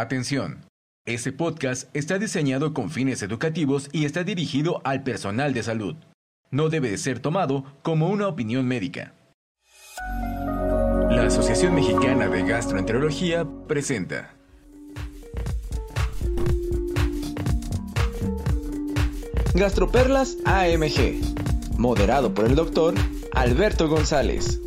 Atención. Este podcast está diseñado con fines educativos y está dirigido al personal de salud. No debe de ser tomado como una opinión médica. La Asociación Mexicana de Gastroenterología presenta. Gastroperlas AMG, moderado por el doctor Alberto González.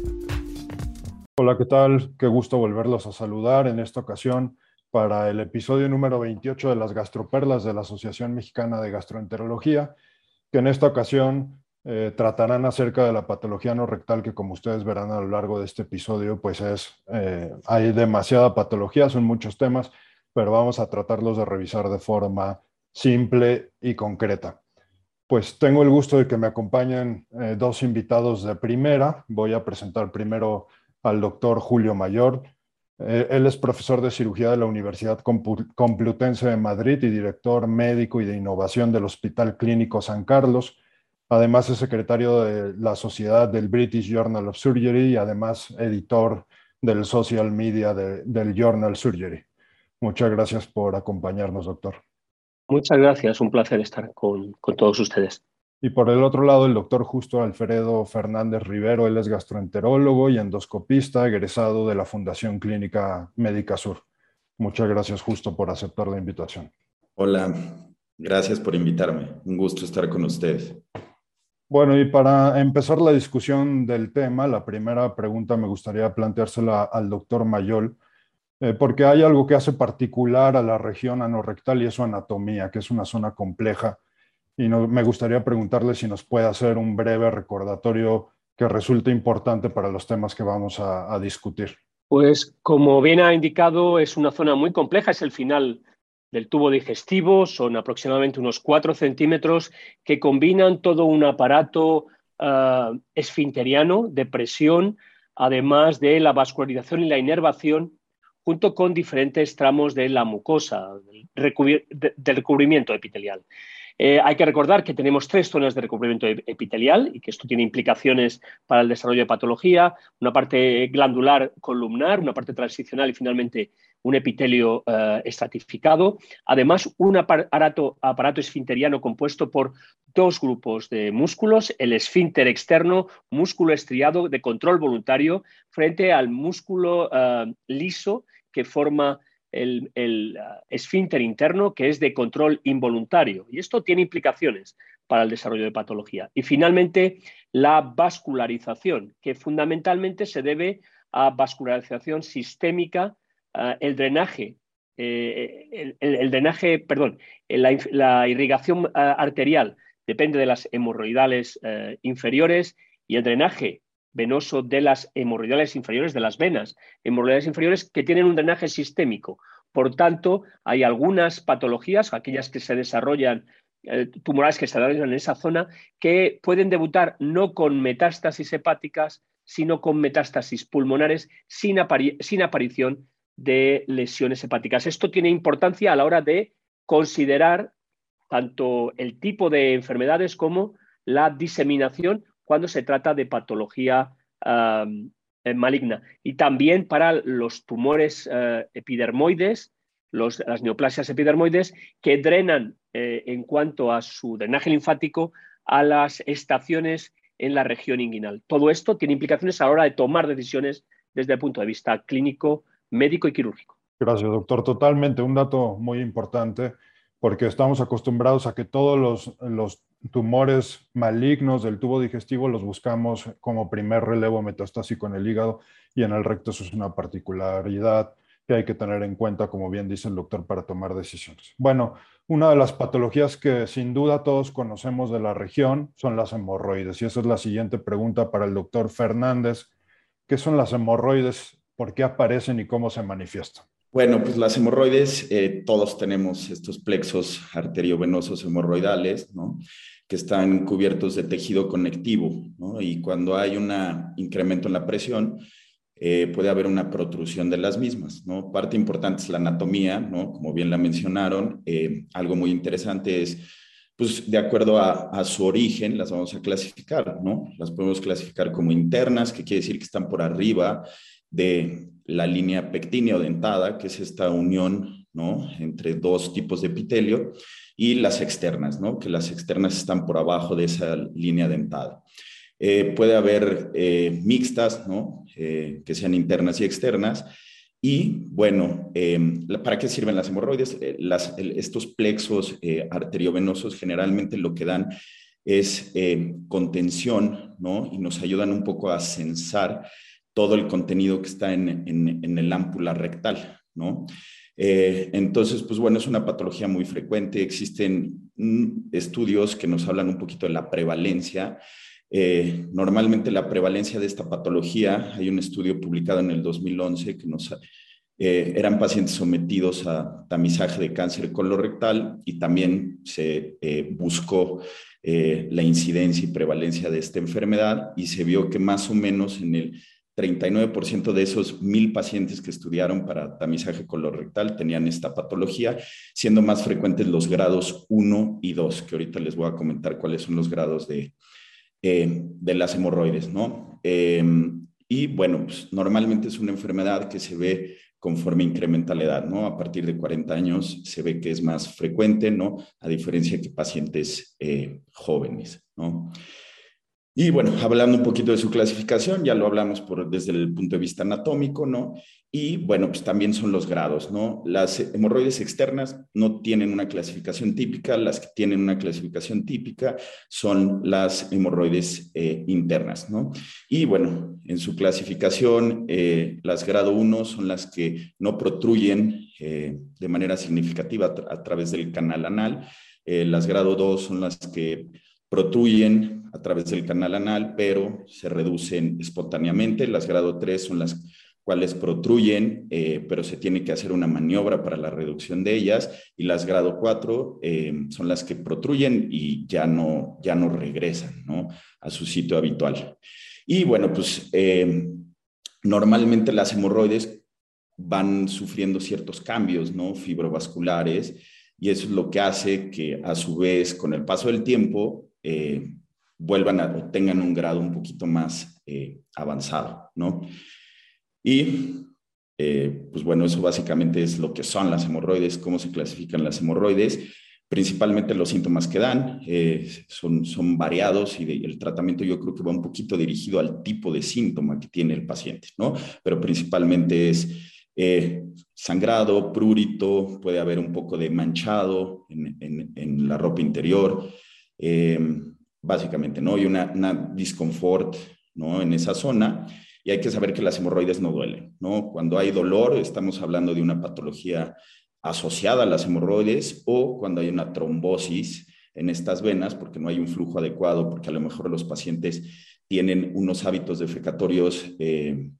Hola, ¿qué tal? Qué gusto volverlos a saludar en esta ocasión para el episodio número 28 de las gastroperlas de la Asociación Mexicana de Gastroenterología, que en esta ocasión eh, tratarán acerca de la patología no rectal, que como ustedes verán a lo largo de este episodio, pues es, eh, hay demasiada patología, son muchos temas, pero vamos a tratarlos de revisar de forma simple y concreta. Pues tengo el gusto de que me acompañen eh, dos invitados de primera. Voy a presentar primero al doctor Julio Mayor. Eh, él es profesor de cirugía de la Universidad Complutense de Madrid y director médico y de innovación del Hospital Clínico San Carlos. Además es secretario de la Sociedad del British Journal of Surgery y además editor del social media del Journal Surgery. Muchas gracias por acompañarnos, doctor. Muchas gracias, un placer estar con, con todos ustedes. Y por el otro lado, el doctor Justo Alfredo Fernández Rivero, él es gastroenterólogo y endoscopista, egresado de la Fundación Clínica Médica Sur. Muchas gracias, Justo, por aceptar la invitación. Hola, gracias por invitarme. Un gusto estar con ustedes. Bueno, y para empezar la discusión del tema, la primera pregunta me gustaría planteársela al doctor Mayol, eh, porque hay algo que hace particular a la región anorrectal y es su anatomía, que es una zona compleja y me gustaría preguntarle si nos puede hacer un breve recordatorio que resulte importante para los temas que vamos a, discutir. Pues como bien ha indicado, es una zona muy compleja, es el final del tubo digestivo, son aproximadamente unos 4 centímetros que combinan todo un aparato uh, esfinteriano de presión, además de la vascularización y la inervación, junto con diferentes tramos de la mucosa, del recubrimiento epitelial. Eh, hay que recordar que tenemos tres zonas de recubrimiento epitelial y que esto tiene implicaciones para el desarrollo de patología, una parte glandular columnar, una parte transicional y finalmente un epitelio eh, estratificado. Además, un aparato, esfinteriano compuesto por dos grupos de músculos, el esfínter externo, músculo estriado de control voluntario, frente al músculo eh, liso que forma el, uh, esfínter interno, que es de control involuntario. Y esto tiene implicaciones para el desarrollo de patología. Y finalmente, la vascularización, que fundamentalmente se debe a vascularización sistémica, uh, el drenaje, eh, el, drenaje, perdón, la, irrigación uh, arterial depende de las hemorroidales inferiores y el drenaje venoso de las hemorroidales inferiores, de las venas hemorroidales inferiores, que tienen un drenaje sistémico. Por tanto, hay algunas patologías, aquellas que se desarrollan, eh, tumorales que se desarrollan en esa zona, que pueden debutar no con metástasis hepáticas, sino con metástasis pulmonares sin, sin aparición de lesiones hepáticas. Esto tiene importancia a la hora de considerar tanto el tipo de enfermedades como la diseminación cuando se trata de patología eh, maligna. Y también para los tumores eh, epidermoides, las neoplasias epidermoides, que drenan eh, en cuanto a su drenaje linfático a las estaciones en la región inguinal. Todo esto tiene implicaciones a la hora de tomar decisiones desde el punto de vista clínico, médico y quirúrgico. Gracias, doctor. Totalmente, un dato muy importante porque estamos acostumbrados a que todos los, los tumores malignos del tubo digestivo los buscamos como primer relevo metastásico en el hígado y en el recto eso es una particularidad que hay que tener en cuenta, como bien dice el doctor, para tomar decisiones. Bueno, una de las patologías que sin duda todos conocemos de la región son las hemorroides. Y esa es la siguiente pregunta para el doctor Fernández. ¿Qué son las hemorroides? ¿Por qué aparecen y cómo se manifiestan? Bueno, pues las hemorroides, eh, todos tenemos estos plexos arteriovenosos hemorroidales, ¿no? Que están cubiertos de tejido conectivo, ¿no? Y cuando hay un incremento en la presión, eh, puede haber una protrusión de las mismas, ¿no? Parte importante es la anatomía, ¿no? Como bien la mencionaron, eh, algo muy interesante es, pues de acuerdo a, a, su origen, las vamos a clasificar, ¿no? Las podemos clasificar como internas, que quiere decir que están por arriba de la línea pectínea o dentada, que es esta unión ¿no? Entre dos tipos de epitelio y las externas, ¿no? Que las externas están por abajo de esa línea dentada. Eh, puede haber eh, mixtas, ¿no? Eh, que sean internas y externas. Y bueno, ¿para qué sirven las hemorroides? estos plexos arteriovenosos generalmente lo que dan es contención, ¿no? Y nos ayudan un poco a censar todo el contenido que está en, en el ámpula rectal, ¿no? Eh, entonces, pues bueno, es una patología muy frecuente. Existen mm, estudios que nos hablan un poquito de la prevalencia. Eh, normalmente la prevalencia de esta patología, hay un estudio publicado en el 2011 que nos... Eh, eran pacientes sometidos a tamizaje de cáncer colorectal y también se buscó la incidencia y prevalencia de esta enfermedad y se vio que más o menos en el 39% de esos mil pacientes que estudiaron para tamizaje colorectal tenían esta patología, siendo más frecuentes los grados 1 y 2, que ahorita les voy a comentar cuáles son los grados de, eh, de las hemorroides, ¿no? Em, y bueno, pues normalmente es una enfermedad que se ve conforme incrementa la edad, ¿no? A partir de 40 años se ve que es más frecuente, ¿no? A diferencia que pacientes eh, jóvenes, ¿no? Y bueno, hablando un poquito de su clasificación, ya lo hablamos por, desde el punto de vista anatómico, ¿no? Y bueno, pues también son los grados, ¿no? Las hemorroides externas no tienen una clasificación típica, las que tienen una clasificación típica son las hemorroides eh, internas, ¿no? Y bueno, en su clasificación, eh, las grado 1 son las que no protruyen eh, de manera significativa a, través del canal anal, las grado 2 son las que protruyen a través del canal anal, pero se reducen espontáneamente. Las grado 3 son las cuales protruyen, eh, pero se tiene que hacer una maniobra para la reducción de ellas. Y las grado 4 eh, son las que protruyen y ya no, ya no regresan ¿no? a su sitio habitual. Y bueno, pues eh, normalmente las hemorroides van sufriendo ciertos cambios ¿no? fibrovasculares y eso es lo que hace que a su vez, con el paso del tiempo, vuelvan a o tengan un grado un poquito más eh, avanzado, ¿no? Y eh, pues bueno, eso básicamente es lo que son las hemorroides, cómo se clasifican las hemorroides. Principalmente los síntomas que dan son, son variados y, el tratamiento yo creo que va un poquito dirigido al tipo de síntoma que tiene el paciente, ¿no? Pero principalmente es sangrado, prurito, puede haber un poco de manchado en, en, la ropa interior, eh, básicamente, ¿no? Y una, una disconfort, ¿no? En esa zona. Y hay que saber que las hemorroides no duelen, ¿no? Cuando hay dolor, estamos hablando de una patología asociada a las hemorroides o cuando hay una trombosis en estas venas porque no hay un flujo adecuado, porque a lo mejor los pacientes tienen unos hábitos defecatorios, eh,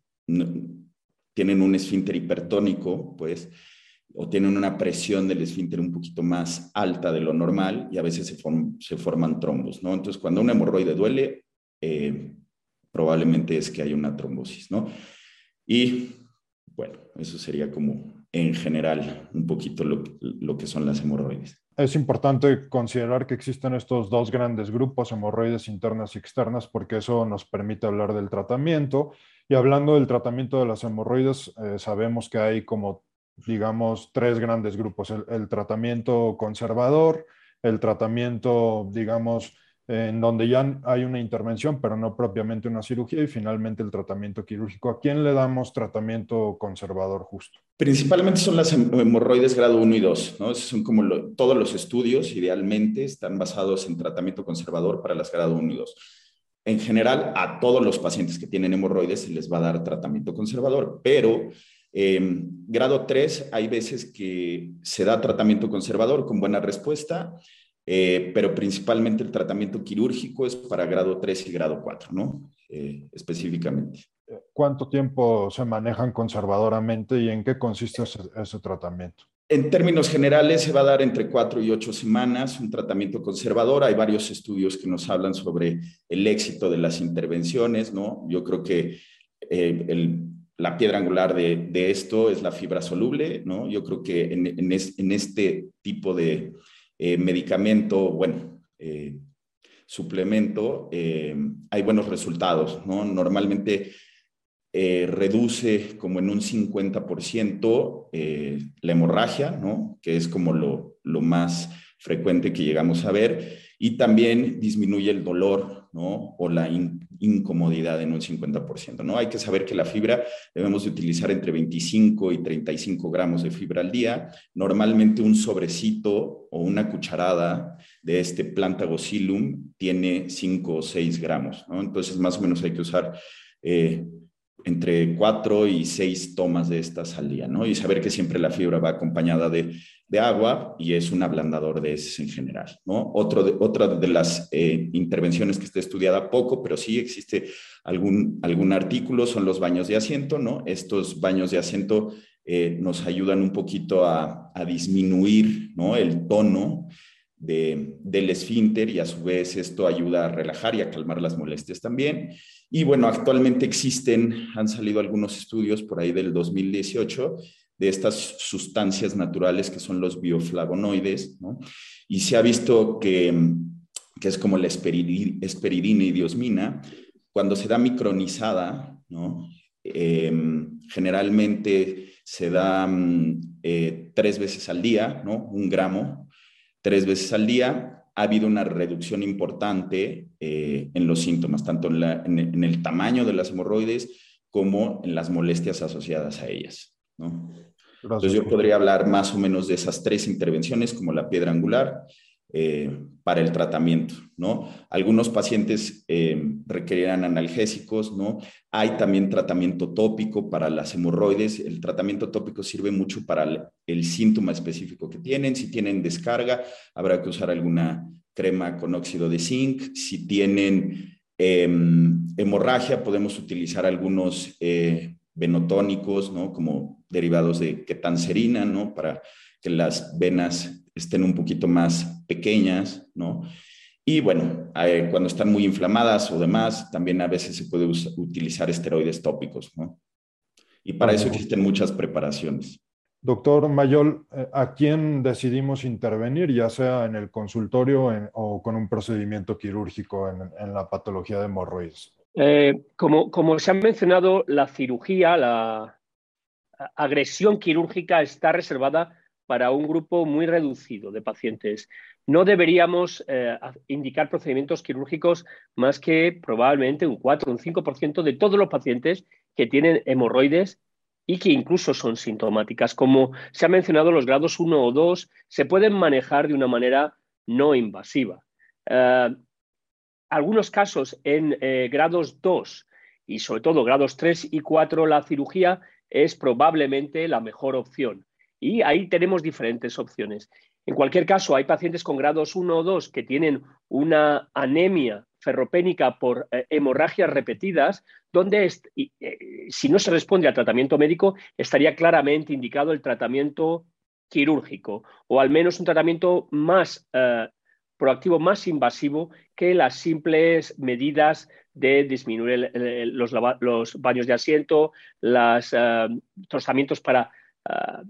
tienen un esfínter hipertónico, pues, o tienen una presión del esfínter un poquito más alta de lo normal y a veces se, forman trombos, ¿no? Entonces, cuando una hemorroide duele, eh, probablemente es que hay una trombosis, ¿no? Y bueno, eso sería como en general un poquito lo, lo que son las hemorroides. Es importante considerar que existen estos dos grandes grupos, hemorroides internas y externas, porque eso nos permite hablar del tratamiento. Y hablando del tratamiento de las hemorroides, eh, sabemos que hay como digamos, tres grandes grupos, el, tratamiento conservador, el tratamiento, digamos, en donde ya hay una intervención, pero no propiamente una cirugía, y finalmente el tratamiento quirúrgico. ¿A quién le damos tratamiento conservador justo? Principalmente son las hemorroides grado 1 y 2, ¿no? son como todos los estudios, idealmente, están basados en tratamiento conservador para las grado 1 y 2. En general, a todos los pacientes que tienen hemorroides se les va a dar tratamiento conservador, pero Em, grado 3, hay veces que se da tratamiento conservador con buena respuesta, eh, pero principalmente el tratamiento quirúrgico es para grado 3 y grado 4, ¿no? Eh, específicamente. ¿Cuánto tiempo se manejan conservadoramente y en qué consiste ese, tratamiento? En términos generales, se va a dar entre 4 y 8 semanas un tratamiento conservador. Hay varios estudios que nos hablan sobre el éxito de las intervenciones, ¿no? Yo creo que eh, el la piedra angular de, esto es la fibra soluble, ¿no? Yo creo que en, este tipo de eh, medicamento, bueno, eh, suplemento, eh, hay buenos resultados, ¿no? Normalmente reduce como en un 50% eh, la hemorragia, ¿no? que es como lo, más frecuente que llegamos a ver, y también disminuye el dolor ¿no? o la incomodidad en un 50%. ¿no? Hay que saber que la fibra debemos de utilizar entre 25 y 35 gramos de fibra al día. Normalmente un sobrecito o una cucharada de este planta tiene 5 o 6 gramos. Entonces, más o menos hay que usar eh, entre 4 y 6 tomas de estas al día, ¿no? Y saber que siempre la fibra va acompañada de de agua y es un ablandador de heces en general. ¿no? De, otra de las eh, intervenciones que está estudiada poco, pero sí existe algún, algún artículo, son los baños de asiento. ¿no? Estos baños de asiento eh, nos ayudan un poquito a, a disminuir ¿no? el tono de, del esfínter y a su vez esto ayuda a relajar y a calmar las molestias también. Y bueno, actualmente existen, han salido algunos estudios por ahí del 2018 de estas sustancias naturales que son los bioflavonoides, ¿no? Y se ha visto que, que es como la esperidina y diosmina, cuando se da micronizada. Em, generalmente se da mm, eh, tres veces al día, ¿no? Un gramo, tres veces al día. Ha habido una reducción importante eh, en los síntomas, tanto en, en el tamaño de las hemorroides como en las molestias asociadas a ellas. ¿no? Entonces yo podría hablar más o menos de esas tres intervenciones como la piedra angular eh, para el tratamiento, ¿no? Algunos pacientes eh, requerirán analgésicos, ¿no? Hay también tratamiento tópico para las hemorroides. El tratamiento tópico sirve mucho para el, síntoma específico que tienen. Si tienen descarga, habrá que usar alguna crema con óxido de zinc. Si tienen em, hemorragia, podemos utilizar algunos eh, venotónicos, ¿no? Como derivados de ketanserina, ¿no? Para que las venas estén un poquito más pequeñas, ¿no? Y bueno, eh, cuando están muy inflamadas o demás, también a veces se puede utilizar esteroides tópicos, ¿no? Y para eso existen muchas preparaciones. Doctor Mayol, eh, ¿a quién decidimos intervenir, ya sea en el consultorio o con un procedimiento quirúrgico en, en la patología de hemorroides? Eh, como, como, se ha mencionado, la cirugía, la agresión quirúrgica está reservada para un grupo muy reducido de pacientes. No deberíamos eh, indicar procedimientos quirúrgicos más que probablemente un 4 o un 5% de todos los pacientes que tienen hemorroides y que incluso son sintomáticas. Como se ha mencionado, los grados 1 o 2 se pueden manejar de una manera no invasiva. Eh, algunos casos en eh, grados 2 y sobre todo grados 3 y 4, la cirugía es probablemente la mejor opción. Y ahí tenemos diferentes opciones. En cualquier caso, hay pacientes con grados 1 o 2 que tienen una anemia ferropénica por eh, hemorragias repetidas, donde eh, si no se responde al tratamiento médico, estaría claramente indicado el tratamiento quirúrgico o al menos un tratamiento más proactivo más invasivo que las simples medidas de disminuir los, baños de asiento, los tratamientos para eh,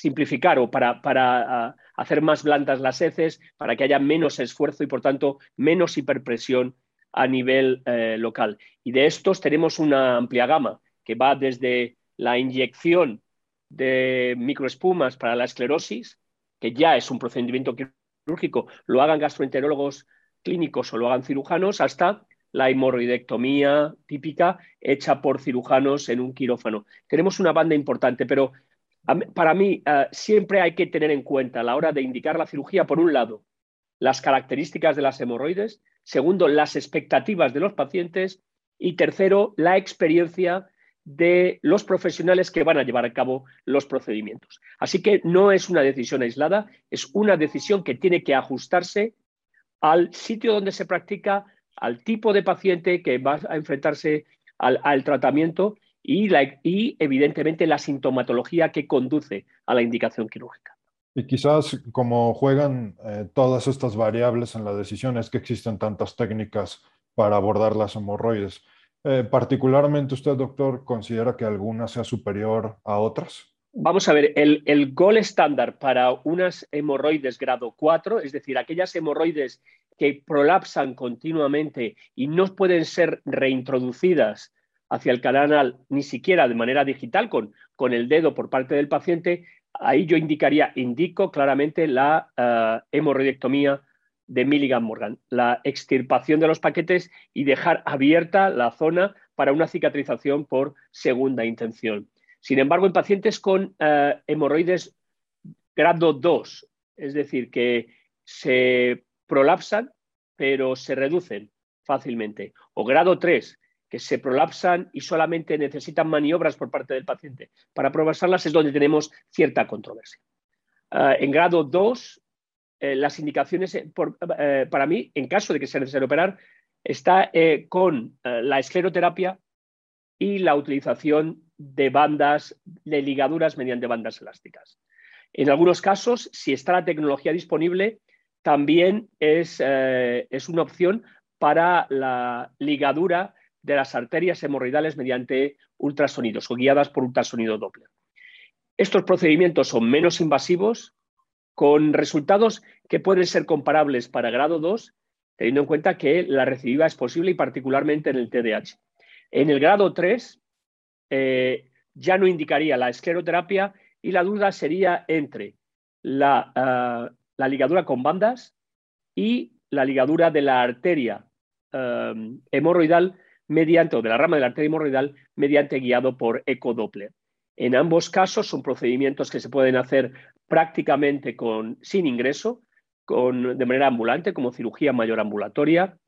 simplificar o para, para eh, hacer más blandas las heces, para que haya menos esfuerzo y, por tanto, menos hiperpresión a nivel local. Y de estos tenemos una amplia gama que va desde la inyección de microespumas para la esclerosis, que ya es un procedimiento quirúrgico lo hagan gastroenterólogos clínicos o lo hagan cirujanos, hasta la hemorroidectomía típica hecha por cirujanos en un quirófano. Tenemos una banda importante, pero para mí eh, siempre hay que tener en cuenta a la hora de indicar la cirugía, por un lado, las características de las hemorroides, segundo, las expectativas de los pacientes y tercero, la experiencia de los profesionales que van a llevar a cabo los procedimientos. Así que no es una decisión aislada, es una decisión que tiene que ajustarse al sitio donde se practica, al tipo de paciente que va a enfrentarse al, tratamiento y, evidentemente la sintomatología que conduce a la indicación quirúrgica. Y quizás como juegan eh, todas estas variables en la decisión es que existen tantas técnicas para abordar las hemorroides. Eh, particularmente usted, doctor, considera que alguna sea superior a otras? Vamos a ver, el, el gol estándar para unas hemorroides grado 4, es decir, aquellas hemorroides que prolapsan continuamente y no pueden ser reintroducidas hacia el canal anal, ni siquiera de manera digital, con, con el dedo por parte del paciente, ahí yo indicaría, indico claramente la uh, hemorroidectomía de Milligan Morgan, la extirpación de los paquetes y dejar abierta la zona para una cicatrización por segunda intención. Sin embargo, en pacientes con uh, hemorroides grado 2, es decir, que se prolapsan pero se reducen fácilmente, o grado 3, que se prolapsan y solamente necesitan maniobras por parte del paciente para prolapsarlas, es donde tenemos cierta controversia. Uh, en grado 2, eh, las indicaciones eh, eh, para mí, en caso de que sea necesario operar, está con la escleroterapia y la utilización de bandas, de ligaduras mediante bandas elásticas. En algunos casos, si está la tecnología disponible, también es, es una opción para la ligadura de las arterias hemorroidales mediante ultrasonidos o guiadas por ultrasonido Doppler. Estos procedimientos son menos invasivos, con resultados que pueden ser comparables para grado 2, teniendo en cuenta que la recidiva es posible y particularmente en el TDAH. En el grado 3 eh, ya no indicaría la escleroterapia y la duda sería entre la, uh, la ligadura con bandas y la ligadura de la arteria uh, hemorroidal mediante, o de la rama de la arteria hemorroidal mediante guiado por ecodoppler. En ambos casos son procedimientos que se pueden hacer prácticamente con, sin ingreso, con, de manera ambulante, como cirugía mayor ambulatoria,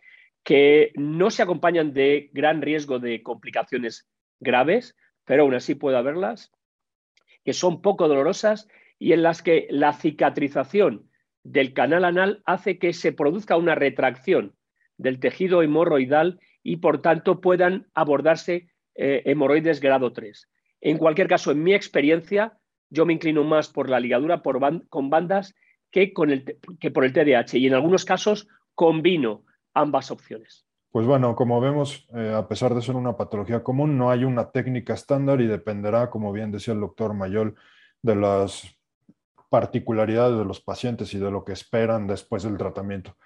que no se acompañan de gran riesgo de complicaciones graves, pero aún así puede haberlas, que son poco dolorosas y en las que la cicatrización del canal anal hace que se produzca una retracción del tejido hemorroidal y por tanto puedan abordarse eh, hemorroides grado 3. En cualquier caso, en mi experiencia, yo me inclino más por la ligadura con bandas que por el TDAH y en algunos casos combino ambas opciones. Pues bueno, como vemos, eh, a pesar de ser una patología común, no hay una técnica estándar y dependerá, como bien decía el doctor Mayol, de las particularidades de los pacientes y de lo que esperan después del tratamiento.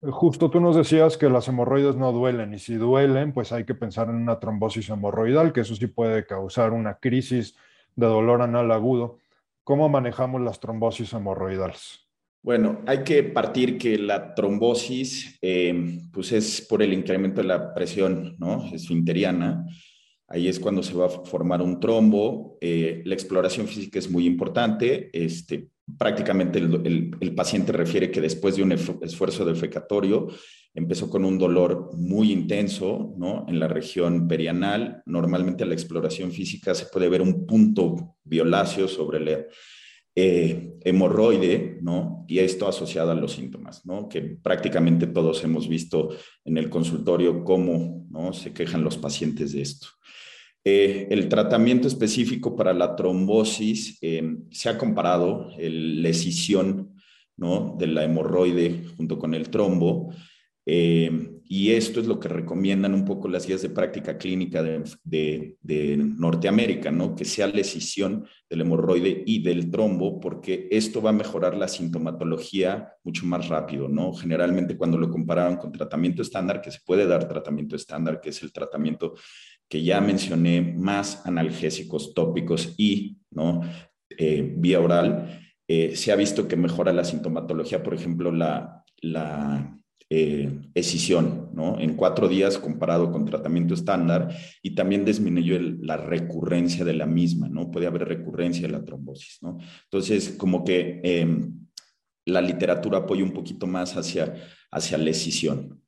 Justo tú nos decías que las hemorroides no duelen y si duelen, pues hay que pensar en una trombosis hemorroidal, que eso sí puede causar una crisis de dolor anal agudo. ¿Cómo manejamos las trombosis hemorroidales? Bueno, hay que partir que la trombosis eh, pues es por el incremento de la presión ¿no? esfinteriana Ahí es cuando se va a formar un trombo. Eh, la exploración física es muy importante. Este, prácticamente el, el, paciente refiere que después de un esfuerzo defecatorio empezó con un dolor muy intenso ¿no? en la región perianal. Normalmente la exploración física se puede ver un punto violáceo sobre la eh, hemorroide, ¿no? Y esto asociado a los síntomas, ¿no? Que prácticamente todos hemos visto en el consultorio cómo, ¿no? Se quejan los pacientes de esto. Eh, el tratamiento específico para la trombosis eh, se ha comparado la escisión ¿no? de la hemorroide junto con el trombo. Y esto es lo que recomiendan un poco las guías de práctica clínica de, de, Norteamérica, ¿no? Que sea la escisión del hemorroide y del trombo, porque esto va a mejorar la sintomatología mucho más rápido, ¿no? Generalmente cuando lo compararon con tratamiento estándar, que se puede dar tratamiento estándar, que es el tratamiento que ya mencioné, más analgésicos tópicos y ¿no? Eh, vía oral, eh, se ha visto que mejora la sintomatología, por ejemplo, la, la eh, escisión, ¿no? En cuatro días comparado con tratamiento estándar y también disminuyó la recurrencia de la misma, ¿no? Puede haber recurrencia de la trombosis, ¿no? Entonces, como que eh, la literatura apoya un poquito más hacia, hacia la escisión.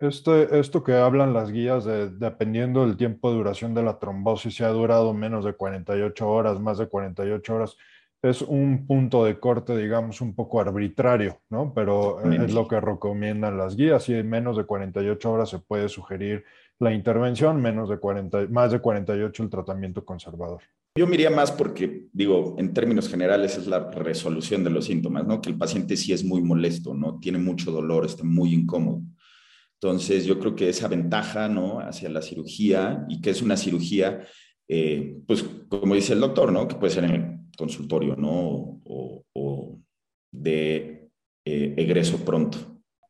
Este, esto que hablan las guías, de, dependiendo del tiempo de duración de la trombosis, si ha durado menos de 48 horas, más de 48 horas, es un punto de corte, digamos, un poco arbitrario, ¿no? Pero es lo que recomiendan las guías. Si en menos de 48 horas se puede sugerir la intervención, menos de 40, más de 48 el tratamiento conservador. Yo miraría más porque, digo, en términos generales es la resolución de los síntomas, ¿no? Que el paciente sí es muy molesto, ¿no? Tiene mucho dolor, está muy incómodo. Entonces, yo creo que esa ventaja, ¿no? Hacia la cirugía y que es una cirugía, eh, pues, como dice el doctor, ¿no? Que puede ser en el consultorio, ¿no? O, de eh, egreso pronto.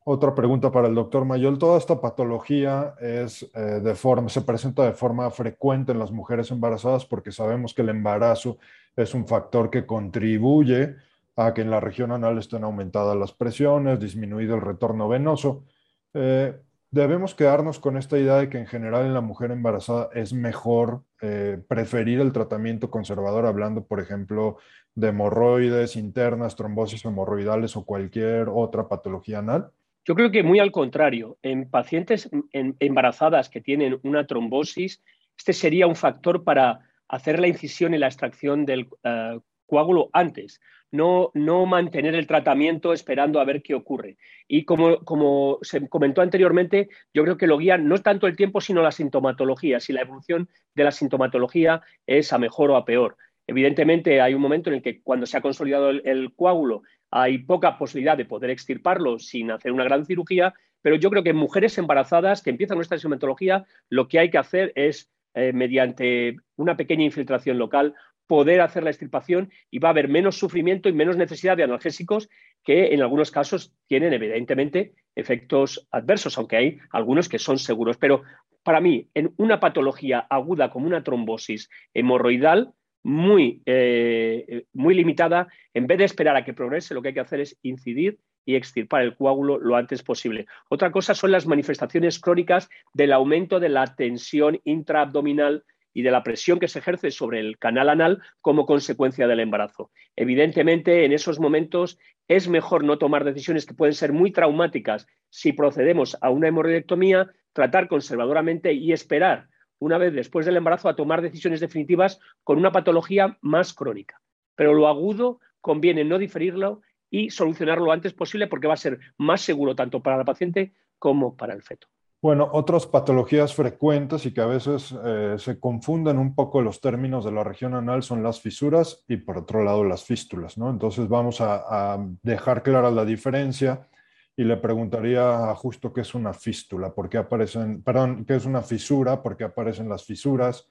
Otra pregunta para el doctor Mayol. Toda esta patología es, eh, de forma, se presenta de forma frecuente en las mujeres embarazadas porque sabemos que el embarazo es un factor que contribuye a que en la región anal estén aumentadas las presiones, disminuido el retorno venoso. Eh, debemos quedarnos con esta idea de que en general en la mujer embarazada es mejor eh, preferir el tratamiento conservador, hablando, por ejemplo, de hemorroides internas, trombosis hemorroidales o cualquier otra patología anal. Yo creo que muy al contrario, en pacientes embarazadas que tienen una trombosis, este sería un factor para hacer la incisión y la extracción del eh, coágulo antes, no, no, mantener el tratamiento esperando a ver qué ocurre. Y como, como, se comentó anteriormente, yo creo que lo guía no tanto el tiempo, sino la sintomatología, si la evolución de la sintomatología es a mejor o a peor. Evidentemente, hay un momento en el que cuando se ha consolidado el, coágulo hay poca posibilidad de poder extirparlo sin hacer una gran cirugía, pero yo creo que en mujeres embarazadas que empiezan nuestra sintomatología, lo que hay que hacer es, eh, mediante una pequeña infiltración local, poder hacer la extirpación y va a haber menos sufrimiento y menos necesidad de analgésicos que en algunos casos tienen evidentemente efectos adversos, aunque hay algunos que son seguros. Pero para mí, en una patología aguda como una trombosis hemorroidal, muy, eh, muy limitada, en vez de esperar a que progrese, lo que hay que hacer es incidir y extirpar el coágulo lo antes posible. Otra cosa son las manifestaciones crónicas del aumento de la tensión intraabdominal y de la presión que se ejerce sobre el canal anal como consecuencia del embarazo. Evidentemente, en esos momentos es mejor no tomar decisiones que pueden ser muy traumáticas si procedemos a una hemorroidectomía, tratar conservadoramente y esperar una vez después del embarazo a tomar decisiones definitivas con una patología más crónica. Pero lo agudo conviene no diferirlo y solucionarlo lo antes posible porque va a ser más seguro tanto para la paciente como para el feto. Bueno, otras patologías frecuentes y que a veces eh, se confunden un poco los términos de la región anal son las fisuras y por otro lado las fístulas, ¿no? Entonces vamos a, dejar clara la diferencia y le preguntaría a Justo qué es una fístula, por qué aparecen, perdón, qué es una fisura, por qué aparecen las fisuras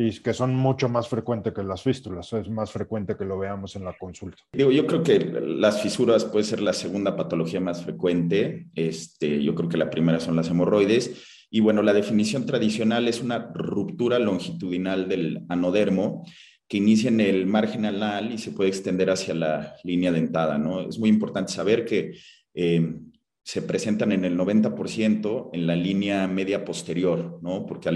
y que son mucho más frecuentes que las fístulas, es más frecuente que lo veamos en la consulta. Digo, yo creo que las fisuras puede ser la segunda patología más frecuente, este, yo creo que la primera son las hemorroides, y bueno, la definición tradicional es una ruptura longitudinal del anodermo que inicia en el margen anal y se puede extender hacia la línea dentada, ¿no? Es muy importante saber que eh, se presentan en el 90% en la línea media posterior, ¿no? Porque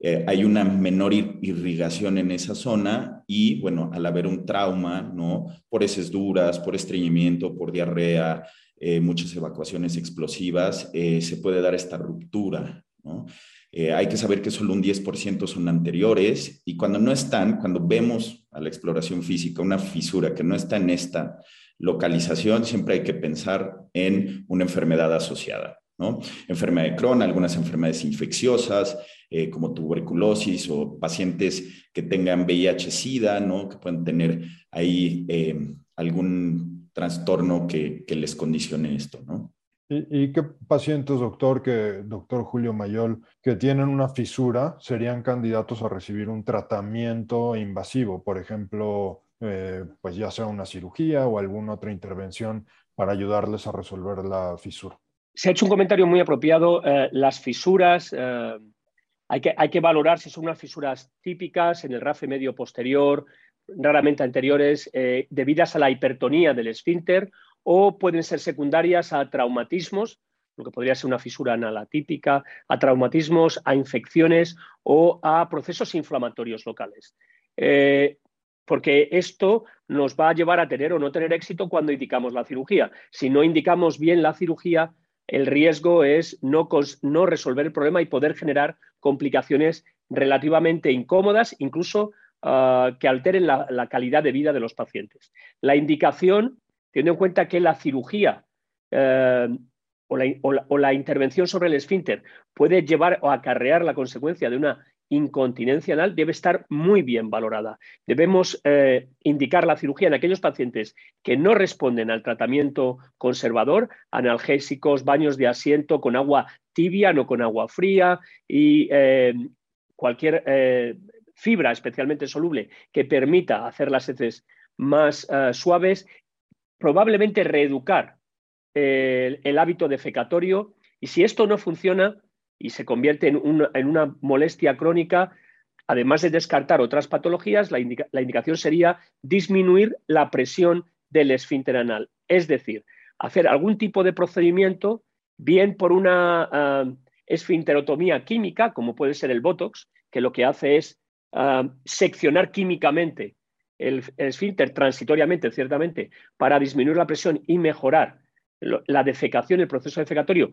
eh, hay una menor irrigación en esa zona y, bueno, al haber un trauma, ¿no? Por heces duras, por estreñimiento, por diarrea, eh, muchas evacuaciones explosivas, se puede dar esta ruptura, ¿no? hay que saber que solo un 10% son anteriores y cuando no están, cuando vemos a la exploración física una fisura que no está en esta localización, siempre hay que pensar en una enfermedad asociada. ¿No? Enfermedad de Crohn, algunas enfermedades infecciosas, eh, como tuberculosis o pacientes que tengan VIH-Sida, ¿no? que pueden tener ahí eh, algún trastorno que, les condicione esto. ¿no? ¿Y, qué pacientes, doctor, que, doctor Julio Mayol, que tienen una fisura serían candidatos a recibir un tratamiento invasivo? Por ejemplo, eh, pues ya sea una cirugía o alguna otra intervención para ayudarles a resolver la fisura. Se ha hecho un comentario muy apropiado. Eh, las fisuras, eh, hay, que, hay que valorar si son unas fisuras típicas en el rafe medio posterior, raramente anteriores, debidas a la hipertonía del esfínter o pueden ser secundarias a traumatismos, lo que podría ser una fisura anal atípica, a traumatismos, a infecciones o a procesos inflamatorios locales porque esto nos va a llevar a tener o no tener éxito cuando indicamos la cirugía. Si no indicamos bien la cirugía, el riesgo es no, resolver el problema y poder generar complicaciones relativamente incómodas, incluso ah, que alteren la, calidad de vida de los pacientes. La indicación, teniendo en cuenta que la cirugía eh, o la intervención sobre el esfínter puede llevar o acarrear la consecuencia de una incontinencia anal debe estar muy bien valorada. Debemos eh, indicar la cirugía en aquellos pacientes que no responden al tratamiento conservador, analgésicos, baños de asiento con agua tibia, no con agua fría y eh, cualquier eh, fibra especialmente soluble que permita hacer las heces más suaves, probablemente reeducar el, hábito defecatorio y si esto no funciona y se convierte en una, molestia crónica, además de descartar otras patologías, la, indicación sería disminuir la presión del esfínter anal, es decir, hacer algún tipo de procedimiento, bien por una uh, esfinterotomía química, como puede ser el Botox, que lo que hace es ah, seccionar químicamente el, esfínter transitoriamente, ciertamente, para disminuir la presión y mejorar la defecación, el proceso defecatorio,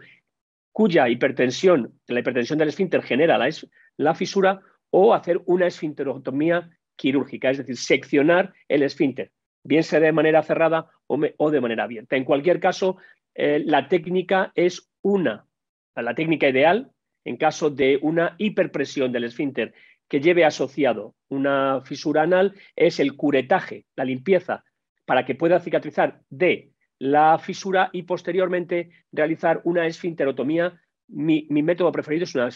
cuya hipertensión, la hipertensión del esfínter genera la, la fisura, o hacer una esfinterotomía quirúrgica, es decir, seccionar el esfínter, bien sea de manera cerrada o, de manera abierta. En cualquier caso, eh, la técnica es una, la técnica ideal en caso de una hiperpresión del esfínter que lleve asociado una fisura anal es el curetaje, la limpieza, para que pueda cicatrizar de la fisura y posteriormente realizar una esfinterotomía. Mi, método preferido es una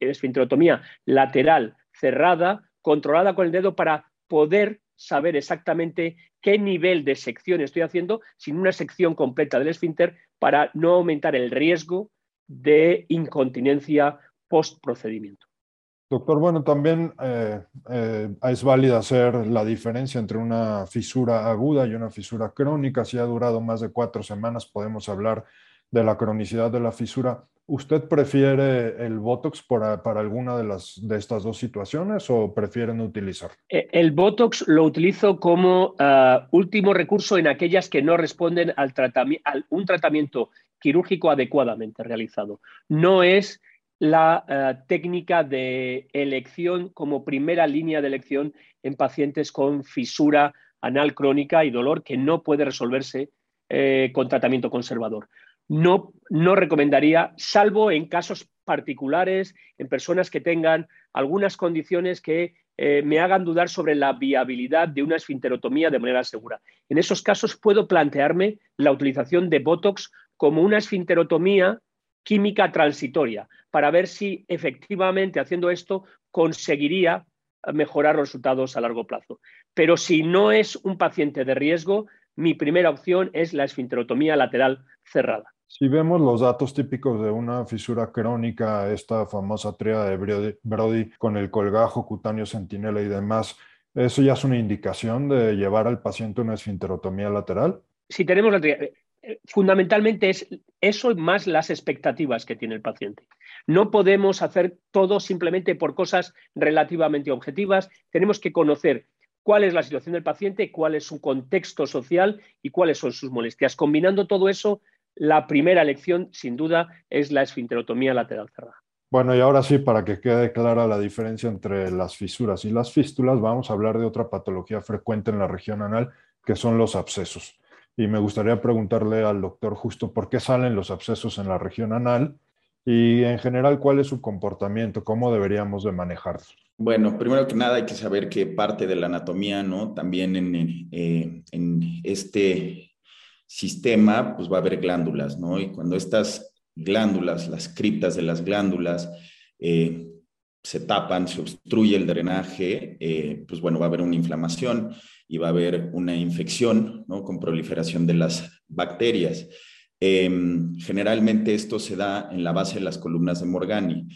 esfinterotomía lateral cerrada, controlada con el dedo para poder saber exactamente qué nivel de sección estoy haciendo sin una sección completa del esfínter para no aumentar el riesgo de incontinencia post procedimiento. Doctor, bueno, también eh, eh, es válida hacer la diferencia entre una fisura aguda y una fisura crónica. Si ha durado más de cuatro semanas, podemos hablar de la cronicidad de la fisura. ¿Usted prefiere el Botox para, alguna de, las, de estas dos situaciones o prefieren utilizar? Eh, el Botox lo utilizo como ah, último recurso en aquellas que no responden al a un tratamiento quirúrgico adecuadamente realizado. No es la eh, técnica de elección como primera línea de elección en pacientes con fisura anal crónica y dolor que no puede resolverse eh, con tratamiento conservador. No, no recomendaría, salvo en casos particulares, en personas que tengan algunas condiciones que eh, me hagan dudar sobre la viabilidad de una esfinterotomía de manera segura. En esos casos puedo plantearme la utilización de Botox como una esfinterotomía química transitoria para ver si efectivamente haciendo esto conseguiría mejorar los resultados a largo plazo. Pero si no es un paciente de riesgo, mi primera opción es la esfinterotomía lateral cerrada. Si vemos los datos típicos de una fisura crónica, esta famosa tríada de Brody con el colgajo cutáneo centinela y demás, ¿eso ya es una indicación de llevar al paciente una esfinterotomía lateral? Si tenemos la fundamentalmente es eso más las expectativas que tiene el paciente. No podemos hacer todo simplemente por cosas relativamente objetivas. Tenemos que conocer cuál es la situación del paciente, cuál es su contexto social y cuáles son sus molestias. Combinando todo eso, la primera elección, sin duda, es la esfinterotomía lateral cerrada. Bueno, y ahora sí, para que quede clara la diferencia entre las fisuras y las fístulas, vamos a hablar de otra patología frecuente en la región anal, que son los abscesos y me gustaría preguntarle al doctor justo por qué salen los abscesos en la región anal y en general cuál es su comportamiento, cómo deberíamos de manejarlos. Bueno, primero que nada hay que saber que parte de la anatomía, ¿no? También en, eh, en este sistema, pues va a haber glándulas, ¿no? Y cuando estas glándulas, las criptas de las glándulas, eh, se tapan, se obstruye el drenaje, eh, pues bueno, va a haber una inflamación y va a haber una infección, ¿no? Con proliferación de las bacterias. Em, generalmente esto se da en la base de las columnas de Morgani.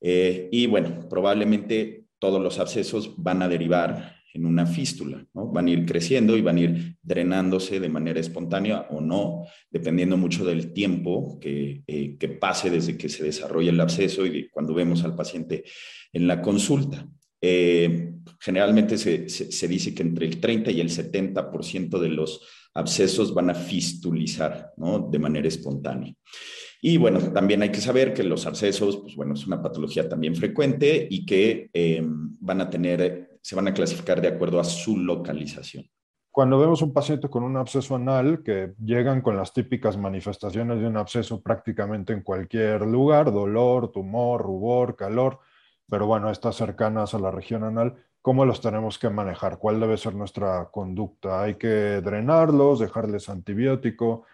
Eh, y bueno, probablemente todos los abscesos van a derivar en una fístula, ¿no? Van a ir creciendo y van a ir drenándose de manera espontánea o no, dependiendo mucho del tiempo que, eh, que pase desde que se desarrolla el absceso y cuando vemos al paciente en la consulta. Eh, generalmente se, se, dice que entre el 30 y el 70% de los abscesos van a fistulizar, ¿no? De manera espontánea. Y bueno, también hay que saber que los abscesos, pues bueno, es una patología también frecuente y que eh, van a tener se van a clasificar de acuerdo a su localización. Cuando vemos un paciente con un absceso anal, que llegan con las típicas manifestaciones de un absceso prácticamente en cualquier lugar, dolor, tumor, rubor, calor, pero bueno, estas cercanas a la región anal, ¿cómo los tenemos que manejar? ¿Cuál debe ser nuestra conducta? ¿Hay que drenarlos, dejarles antibiótico?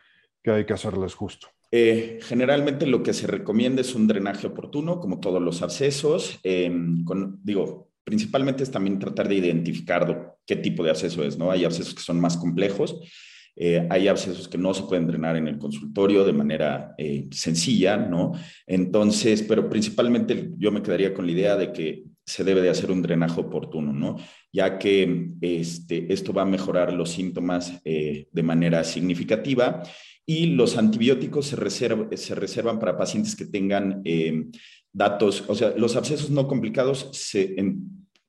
¿Qué hay que hacerles justo? Eh, generalmente lo que se recomienda es un drenaje oportuno, como todos los abscesos. Em, con, digo, principalmente es también tratar de identificar qué tipo de absceso es, ¿no? Hay abscesos que son más complejos, Eh, hay abscesos que no se pueden drenar en el consultorio de manera eh, sencilla, ¿no? Entonces, pero principalmente yo me quedaría con la idea de que se debe de hacer un drenaje oportuno, ¿no? Ya que este, esto va a mejorar los síntomas eh, de manera significativa y los antibióticos se, se reservan para pacientes que tengan datos, o sea, los abscesos no complicados, se,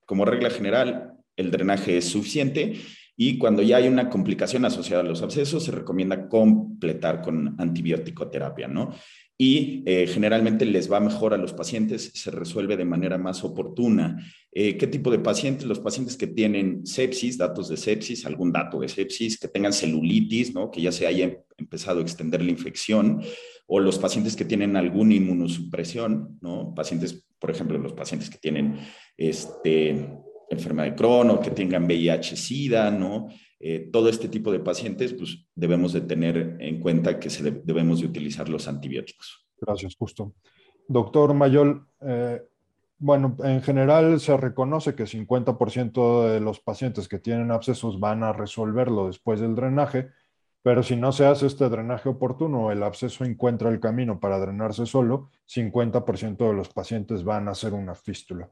como regla general, el drenaje es suficiente y cuando ya hay una complicación asociada a los abscesos, se recomienda completar con antibiótico terapia, ¿no? Y eh, generalmente les va mejor a los pacientes, se resuelve de manera más oportuna. Eh, ¿Qué tipo de pacientes? Los pacientes que tienen sepsis, datos de sepsis, algún dato de sepsis, que tengan celulitis, ¿no? Que ya se haya empezado a extender la infección, o los pacientes que tienen alguna inmunosupresión, ¿no? Pacientes, por ejemplo, los pacientes que tienen este, enfermedad de Crohn o que tengan VIH-Sida, ¿no? Eh, todo este tipo de pacientes, pues debemos de tener en cuenta que se debemos de utilizar los antibióticos. Gracias, justo. Doctor Mayol, eh, bueno, en general se reconoce que 50% de los pacientes que tienen abscesos van a resolverlo después del drenaje, pero si no se hace este drenaje oportuno, el absceso encuentra el camino para drenarse solo, 50% de los pacientes van a hacer una fístula.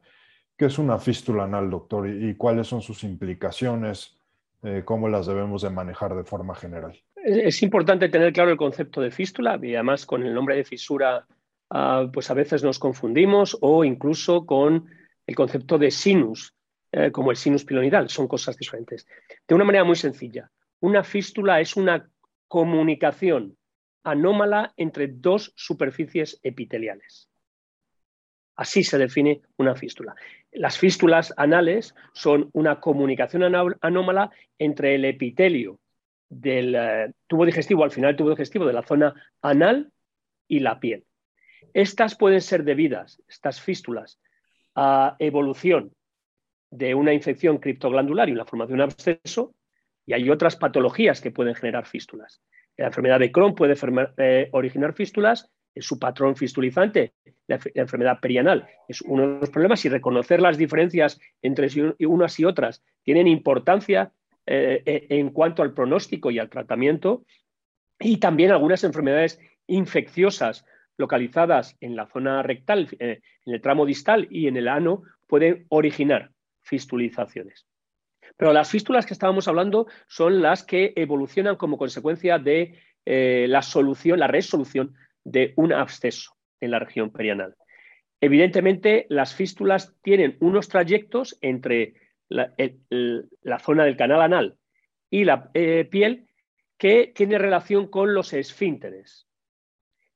¿Qué es una fístula anal, doctor? ¿Y, cuáles son sus implicaciones? Eh, ¿Cómo las debemos de manejar de forma general? Es importante tener claro el concepto de fístula y además con el nombre de fisura ah, pues a veces nos confundimos o incluso con el concepto de sinus, eh, como el sinus pilonidal, son cosas diferentes. De una manera muy sencilla, una fístula es una comunicación anómala entre dos superficies epiteliales. Así se define una fístula. Las fístulas anales son una comunicación anómala entre el epitelio del eh, tubo digestivo, al final tubo digestivo de la zona anal y la piel. Estas pueden ser debidas, estas fístulas, a evolución de una infección criptoglandular y la formación de un absceso, y hay otras patologías que pueden generar fístulas. La enfermedad de Crohn puede eh, originar fístulas su patrón fistulizante, la, enfermedad perianal. Es uno de los problemas y reconocer las diferencias entre unas y otras tienen importancia eh, eh, en cuanto al pronóstico y al tratamiento. Y también algunas enfermedades infecciosas localizadas en la zona rectal, en el tramo distal y en el ano, pueden originar fistulizaciones. Pero las fístulas que estábamos hablando son las que evolucionan como consecuencia de la solución, la resolución de un absceso en la región perianal. Evidentemente, las fístulas tienen unos trayectos entre la, zona del canal anal y la eh, piel que tiene relación con los esfínteres.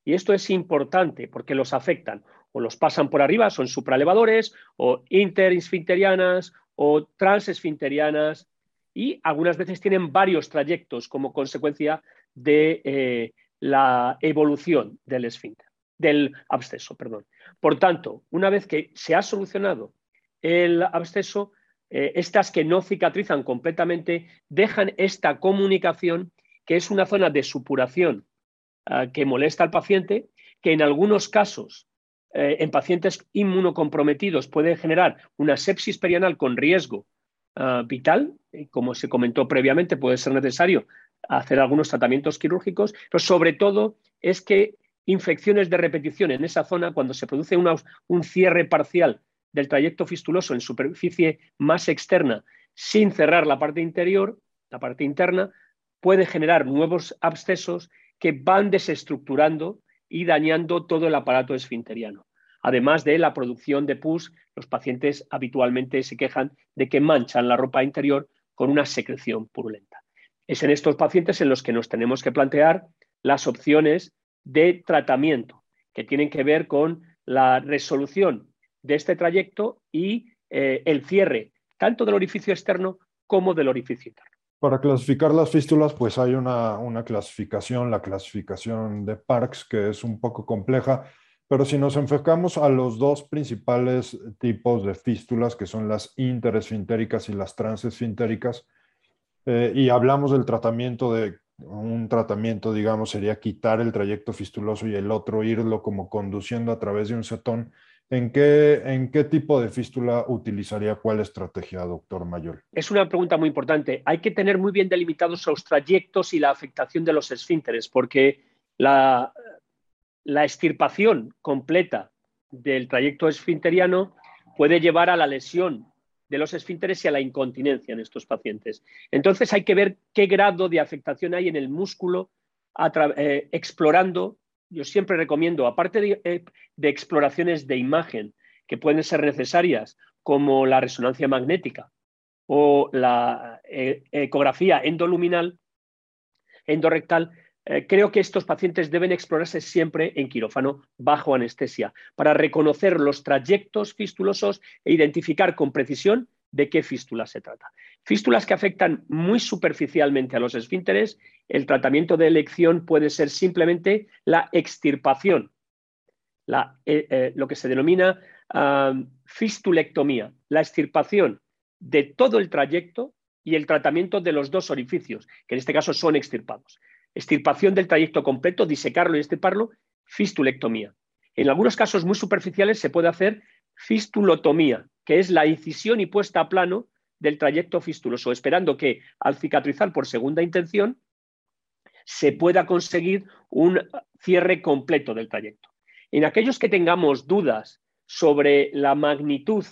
Y esto es importante porque los afectan o los pasan por arriba, son supraelevadores o interesfinterianas o transesfinterianas y algunas veces tienen varios trayectos como consecuencia de eh, la evolución del esfínter, del absceso, perdón. Por tanto, una vez que se ha solucionado el absceso, eh, estas que no cicatrizan completamente dejan esta comunicación, que es una zona de supuración ah, que molesta al paciente, que en algunos casos, eh, en pacientes inmunocomprometidos, puede generar una sepsis perianal con riesgo ah, vital, como se comentó previamente, puede ser necesario hacer algunos tratamientos quirúrgicos, pero sobre todo es que infecciones de repetición en esa zona, cuando se produce un cierre parcial del trayecto fistuloso en superficie más externa sin cerrar la parte interior, la parte interna, puede generar nuevos abscesos que van desestructurando y dañando todo el aparato esfinteriano. Además de la producción de pus, los pacientes habitualmente se quejan de que manchan la ropa interior con una secreción purulenta. Es en estos pacientes en los que nos tenemos que plantear las opciones de tratamiento que tienen que ver con la resolución de este trayecto y eh, el cierre tanto del orificio externo como del orificio interno. Para clasificar las fístulas, pues hay una, una, clasificación, la clasificación de Parks, que es un poco compleja, pero si nos enfocamos a los dos principales tipos de fístulas, que son las interesfintéricas y las transesfintéricas, eh, y hablamos del tratamiento de un tratamiento, digamos, sería quitar el trayecto fistuloso y el otro irlo como conduciendo a través de un cetón. ¿En qué, ¿En qué tipo de fístula utilizaría cuál estrategia, doctor Mayor? Es una pregunta muy importante. Hay que tener muy bien delimitados los trayectos y la afectación de los esfínteres, porque la, la extirpación completa del trayecto esfinteriano puede llevar a la lesión de los esfínteres y a la incontinencia en estos pacientes. Entonces hay que ver qué grado de afectación hay en el músculo eh, explorando yo siempre recomiendo, aparte eh, de, exploraciones de imagen que pueden ser necesarias, como la resonancia magnética o la eh, ecografía endoluminal, endorrectal, eh, creo que estos pacientes deben explorarse siempre en quirófano bajo anestesia para reconocer los trayectos fistulosos e identificar con precisión de qué fístula se trata. Fístulas que afectan muy superficialmente a los esfínteres, el tratamiento de elección puede ser simplemente la extirpación, eh, eh, lo que se denomina fistulectomía, la extirpación de todo el trayecto y el tratamiento de los dos orificios, que en este caso son extirpados. Extirpación del trayecto completo, disecarlo y extirparlo, fistulectomía. En algunos casos muy superficiales se puede hacer fistulotomía, que es la incisión y puesta a plano del trayecto fistuloso, esperando que al cicatrizar por segunda intención se pueda conseguir un cierre completo del trayecto. En aquellos que tengamos dudas sobre la magnitud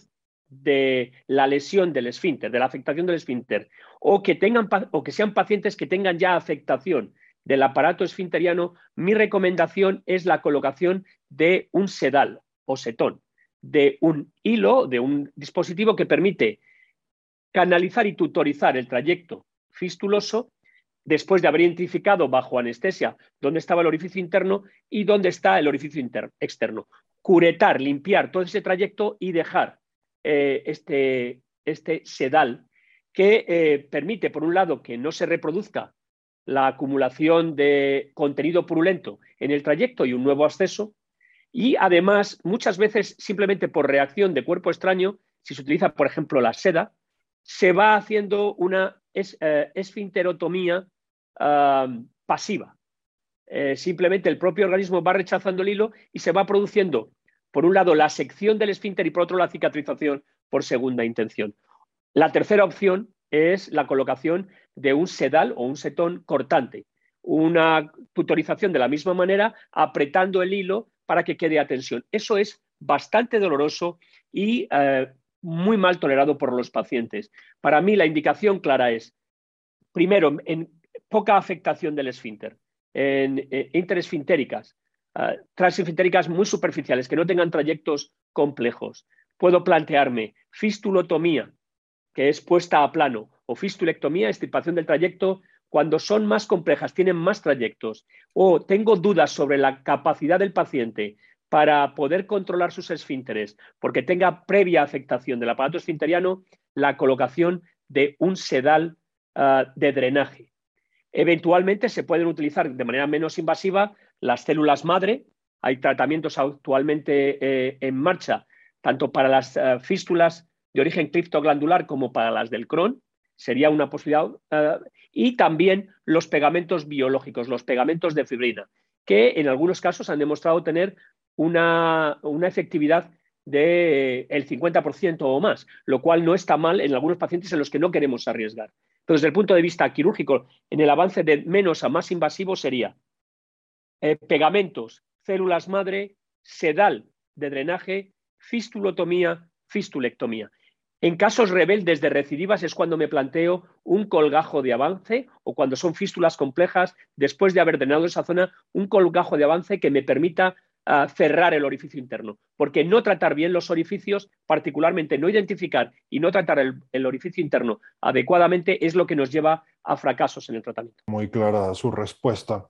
de la lesión del esfínter, de la afectación del esfínter, o que, tengan, o que sean pacientes que tengan ya afectación del aparato esfinteriano, mi recomendación es la colocación de un sedal o setón de un hilo, de un dispositivo que permite canalizar y tutorizar el trayecto fistuloso después de haber identificado bajo anestesia dónde estaba el orificio interno y dónde está el orificio externo. Curetar, limpiar todo ese trayecto y dejar eh, este, este, sedal que eh, permite, por un lado, que no se reproduzca la acumulación de contenido purulento en el trayecto y un nuevo acceso, y además, muchas veces, simplemente por reacción de cuerpo extraño, si se utiliza, por ejemplo, la seda, se va haciendo una eh, esfinterotomía pasiva. Eh, simplemente el propio organismo va rechazando el hilo y se va produciendo, por un lado, la sección del esfínter y por otro, la cicatrización por segunda intención. La tercera opción es la colocación de un sedal o un setón cortante, una tutorización de la misma manera, apretando el hilo para que quede a tensión. Eso es bastante doloroso y eh, muy mal tolerado por los pacientes. Para mí la indicación clara es, primero, en poca afectación del esfínter, en eh, interesfintéricas, transesfintéricas muy superficiales, que no tengan trayectos complejos. Puedo plantearme fistulotomía, que es puesta a plano, o fistulectomía, extirpación del trayecto cuando son más complejas, tienen más trayectos, o tengo dudas sobre la capacidad del paciente para poder controlar sus esfínteres, porque tenga previa afectación del aparato esfinteriano, la colocación de un sedal ah, de drenaje. Eventualmente se pueden utilizar de manera menos invasiva las células madre. Hay tratamientos actualmente eh, en marcha, tanto para las ah, fístulas de origen criptoglandular como para las del Crohn, sería una posibilidad. Eh, y también los pegamentos biológicos, los pegamentos de fibrina, que en algunos casos han demostrado tener una, efectividad del 50% o más, lo cual no está mal en algunos pacientes en los que no queremos arriesgar. Pero desde el punto de vista quirúrgico, en el avance de menos a más invasivo sería eh, pegamentos, células madre, sedal de drenaje, fistulotomía, fistulectomía. En casos rebeldes de recidivas es cuando me planteo un colgajo de avance o cuando son fístulas complejas, después de haber drenado esa zona, un colgajo de avance que me permita ah, cerrar el orificio interno. Porque no tratar bien los orificios, particularmente no identificar y no tratar el, orificio interno adecuadamente, es lo que nos lleva a fracasos en el tratamiento. Muy clara su respuesta.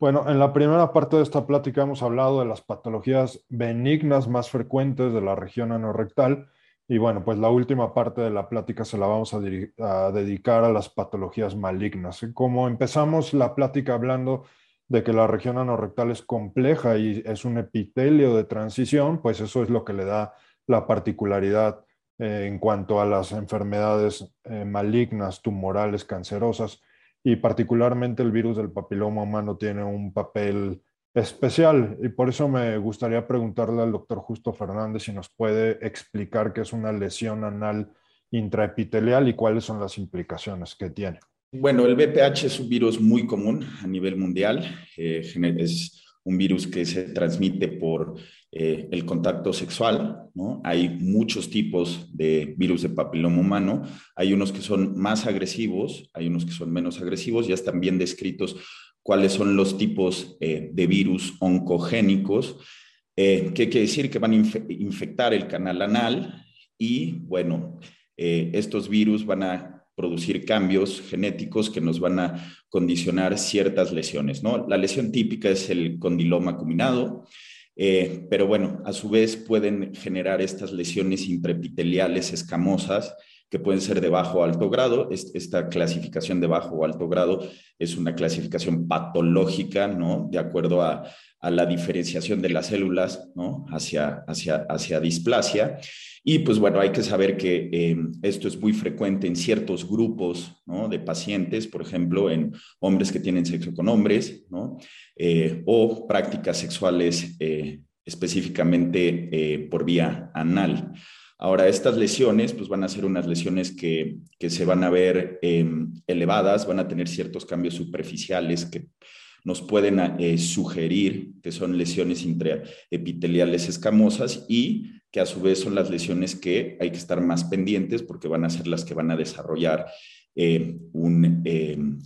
Bueno, en la primera parte de esta plática hemos hablado de las patologías benignas más frecuentes de la región anorrectal y bueno, pues la última parte de la plática se la vamos a, dedicar a las patologías malignas. Como empezamos la plática hablando de que la región anorrectal es compleja y es un epitelio de transición, pues eso es lo que le da la particularidad eh, en cuanto a las enfermedades eh, malignas, tumorales, cancerosas, y particularmente el virus del papiloma humano tiene un papel especial y por eso me gustaría preguntarle al doctor Justo Fernández si nos puede explicar qué es una lesión anal intraepitelial y cuáles son las implicaciones que tiene. Bueno, el VPH es un virus muy común a nivel mundial. Eh, es un virus que se transmite por eh, el contacto sexual. ¿no? Hay muchos tipos de virus de papiloma humano. Hay unos que son más agresivos, hay unos que son menos agresivos. Ya están bien descritos cuáles son los tipos eh, de virus oncogénicos. ¿Qué quiere decir? Que van a infectar el canal anal y, bueno, estos virus van a producir cambios genéticos que nos van a condicionar ciertas lesiones, ¿no? La lesión típica es el condiloma acuminado, eh, pero bueno, a su vez pueden generar estas lesiones intraepiteliales escamosas que pueden ser de bajo o alto grado. Esta clasificación de bajo o alto grado es una clasificación patológica, ¿no? De acuerdo a, la diferenciación de las células, ¿no? Hacia, hacia, hacia displasia. Y pues bueno, hay que saber que eh, esto es muy frecuente en ciertos grupos ¿no? de pacientes, por ejemplo, en hombres que tienen sexo con hombres, ¿no? Eh, o prácticas sexuales eh, específicamente por vía anal. Ahora, estas lesiones, pues van a ser unas lesiones que, se van a ver em, elevadas, van a tener ciertos cambios superficiales que nos pueden eh, sugerir que son lesiones intraepiteliales escamosas y que a su vez son las lesiones que hay que estar más pendientes porque van a ser las que van a desarrollar eh, un em,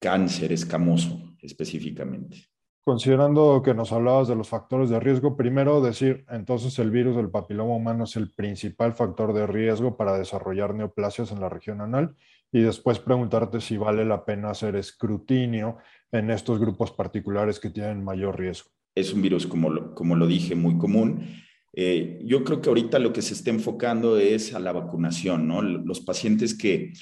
cáncer escamoso específicamente. Considerando que nos hablabas de los factores de riesgo, primero decir, entonces el virus del papiloma humano es el principal factor de riesgo para desarrollar neoplasias en la región anal y después preguntarte si vale la pena hacer escrutinio en estos grupos particulares que tienen mayor riesgo. Es un virus, como lo, como lo dije, muy común. Eh, yo creo que ahorita lo que se está enfocando es a la vacunación, ¿no? Los pacientes que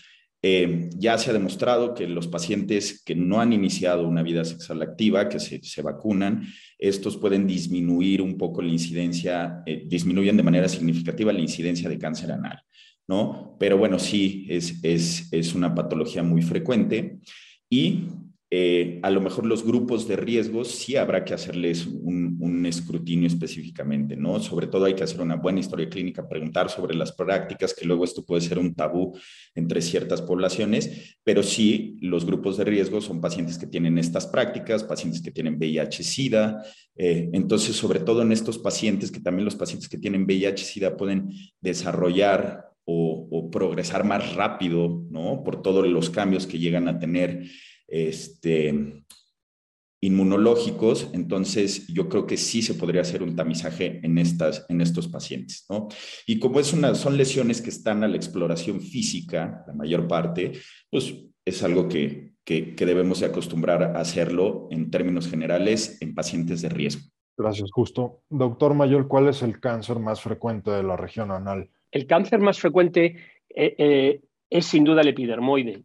eh, ya se ha demostrado que los pacientes que no han iniciado una vida sexual activa, que se, vacunan, estos pueden disminuir un poco la incidencia, eh, disminuyen de manera significativa la incidencia de cáncer anal, ¿no? Pero bueno, sí, es, es, es una patología muy frecuente y eh, a lo mejor los grupos de riesgo sí habrá que hacerles un, escrutinio específicamente, ¿no? Sobre todo hay que hacer una buena historia clínica, preguntar sobre las prácticas, que luego esto puede ser un tabú entre ciertas poblaciones, pero sí los grupos de riesgo son pacientes que tienen estas prácticas, pacientes que tienen VIH-Sida, eh, entonces sobre todo en estos pacientes, que también los pacientes que tienen VIH-Sida pueden desarrollar o, o progresar más rápido, ¿no? Por todos los cambios que llegan a tener este, inmunológicos, entonces yo creo que sí se podría hacer un tamizaje en, estas, en estos pacientes, ¿no? Y como es una, son lesiones que están a la exploración física, la mayor parte, pues es algo que, que, debemos de acostumbrar a hacerlo en términos generales en pacientes de riesgo. Gracias, Justo. Doctor Mayor, ¿cuál es el cáncer más frecuente de la región anal? El cáncer más frecuente eh, eh, es sin duda el epidermoide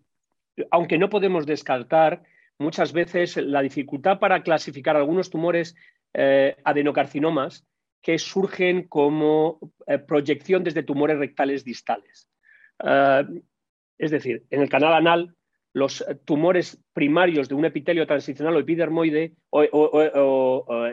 aunque no podemos descartar muchas veces la dificultad para clasificar algunos tumores eh, adenocarcinomas que surgen como eh, proyección desde tumores rectales distales. Eh, es decir, en el canal anal, los tumores primarios de un epitelio transicional o epidermoide o,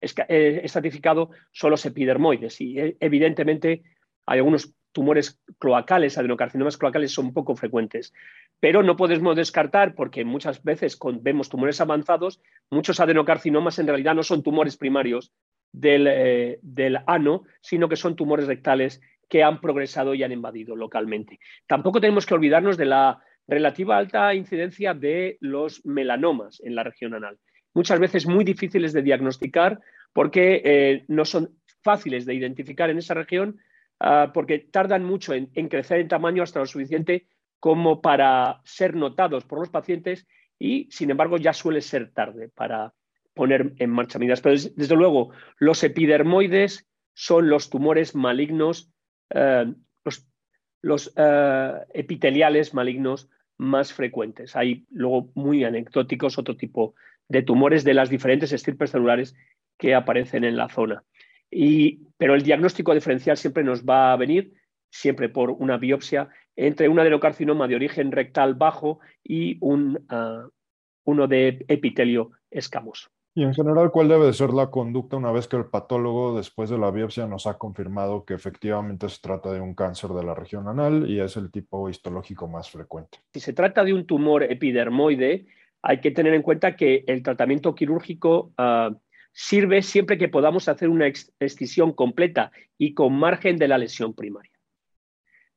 estratificado son los epidermoides y evidentemente hay algunos tumores cloacales, adenocarcinomas cloacales son poco frecuentes. Pero no podemos descartar, porque muchas veces vemos tumores avanzados, muchos adenocarcinomas en realidad no son tumores primarios del, eh, del ano, sino que son tumores rectales que han progresado y han invadido localmente. Tampoco tenemos que olvidarnos de la relativa alta incidencia de los melanomas en la región anal. Muchas veces muy difíciles de diagnosticar porque eh, no son fáciles de identificar en esa región Ah, porque tardan mucho en, crecer en tamaño hasta lo suficiente como para ser notados por los pacientes y, sin embargo, ya suele ser tarde para poner en marcha medidas. Pero, desde luego, los epidermoides son los tumores malignos, eh, los, eh, epiteliales malignos más frecuentes. Hay luego muy anecdóticos otro tipo de tumores de las diferentes estirpes celulares que aparecen en la zona pero el diagnóstico diferencial siempre nos va a venir, siempre por una biopsia, entre un adenocarcinoma de origen rectal bajo y un, ah, uno de epitelio escamoso. Y en general, ¿cuál debe de ser la conducta una vez que el patólogo, después de la biopsia, nos ha confirmado que efectivamente se trata de un cáncer de la región anal y es el tipo histológico más frecuente? Si se trata de un tumor epidermoide, hay que tener en cuenta que el tratamiento quirúrgico uh, sirve siempre que podamos hacer una excisión completa y con margen de la lesión primaria.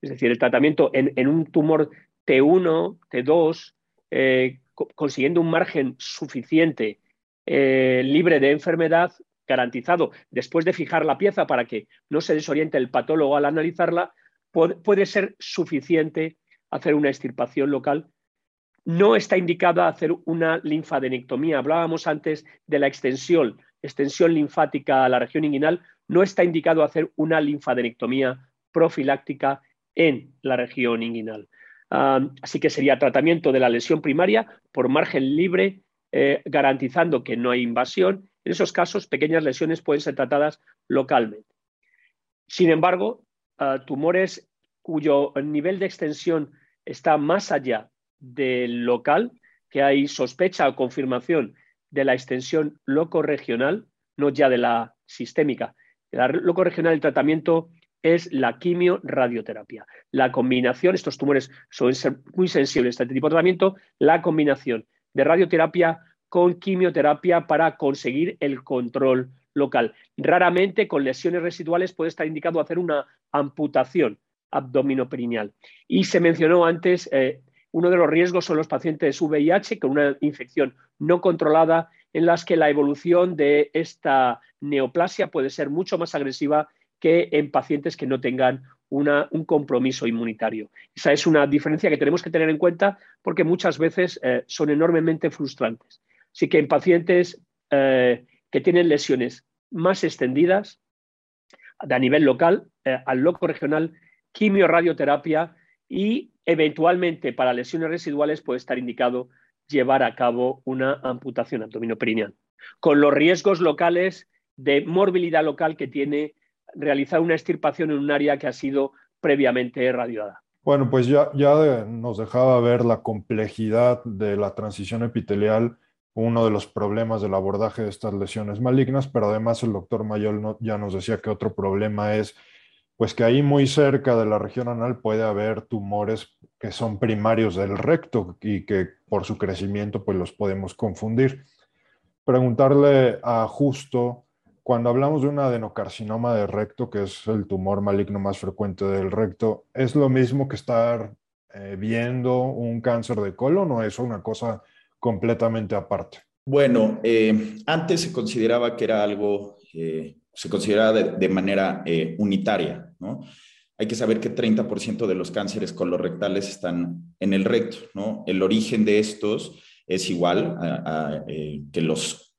Es decir, el tratamiento en, un tumor T1, T2, eh, consiguiendo un margen suficiente eh, libre de enfermedad garantizado después de fijar la pieza para que no se desoriente el patólogo al analizarla, puede, ser suficiente hacer una extirpación local. No está indicada hacer una linfadenectomía. Hablábamos antes de la extensión, extensión linfática a la región inguinal. No está indicado hacer una linfadenectomía profiláctica en la región inguinal. Ah, así que sería tratamiento de la lesión primaria por margen libre eh, garantizando que no hay invasión. En esos casos, pequeñas lesiones pueden ser tratadas localmente. Sin embargo, ah, tumores cuyo nivel de extensión está más allá del local, que hay sospecha o confirmación de la extensión locorregional, no ya de la sistémica. La locorregional del tratamiento es la quimio-radioterapia. La combinación, estos tumores suelen ser muy sensibles a este tipo de tratamiento, la combinación de radioterapia con quimioterapia para conseguir el control local. Raramente con lesiones residuales puede estar indicado hacer una amputación abdominoperineal. Y se mencionó antes, eh, uno de los riesgos son los pacientes VIH con una infección no controlada en las que la evolución de esta neoplasia puede ser mucho más agresiva que en pacientes que no tengan un compromiso inmunitario. Esa es una diferencia que tenemos que tener en cuenta porque muchas veces eh, son enormemente frustrantes. Así que en pacientes eh, que tienen lesiones más extendidas a nivel local, eh, al loco regional, quimio-radioterapia y eventualmente para lesiones residuales puede estar indicado llevar a cabo una amputación abdominoperineal, con los riesgos locales de morbilidad local que tiene realizar una extirpación en un área que ha sido previamente radiada. Bueno, pues ya, ya nos dejaba ver la complejidad de la transición epitelial, uno de los problemas del abordaje de estas lesiones malignas, pero además el doctor Mayol ya nos decía que otro problema es pues que ahí muy cerca de la región anal puede haber tumores que son primarios del recto y que por su crecimiento pues los podemos confundir. Preguntarle a Justo cuando hablamos de un adenocarcinoma de recto, que es el tumor maligno más frecuente del recto, ¿es lo mismo que estar eh, viendo un cáncer de colon o es una cosa completamente aparte? Bueno, eh, antes se consideraba que era algo, eh, se consideraba de, manera unitaria, ¿no? Hay que saber que 30% de los cánceres colorectales están en el recto, ¿no? El origen de estos es igual a, que los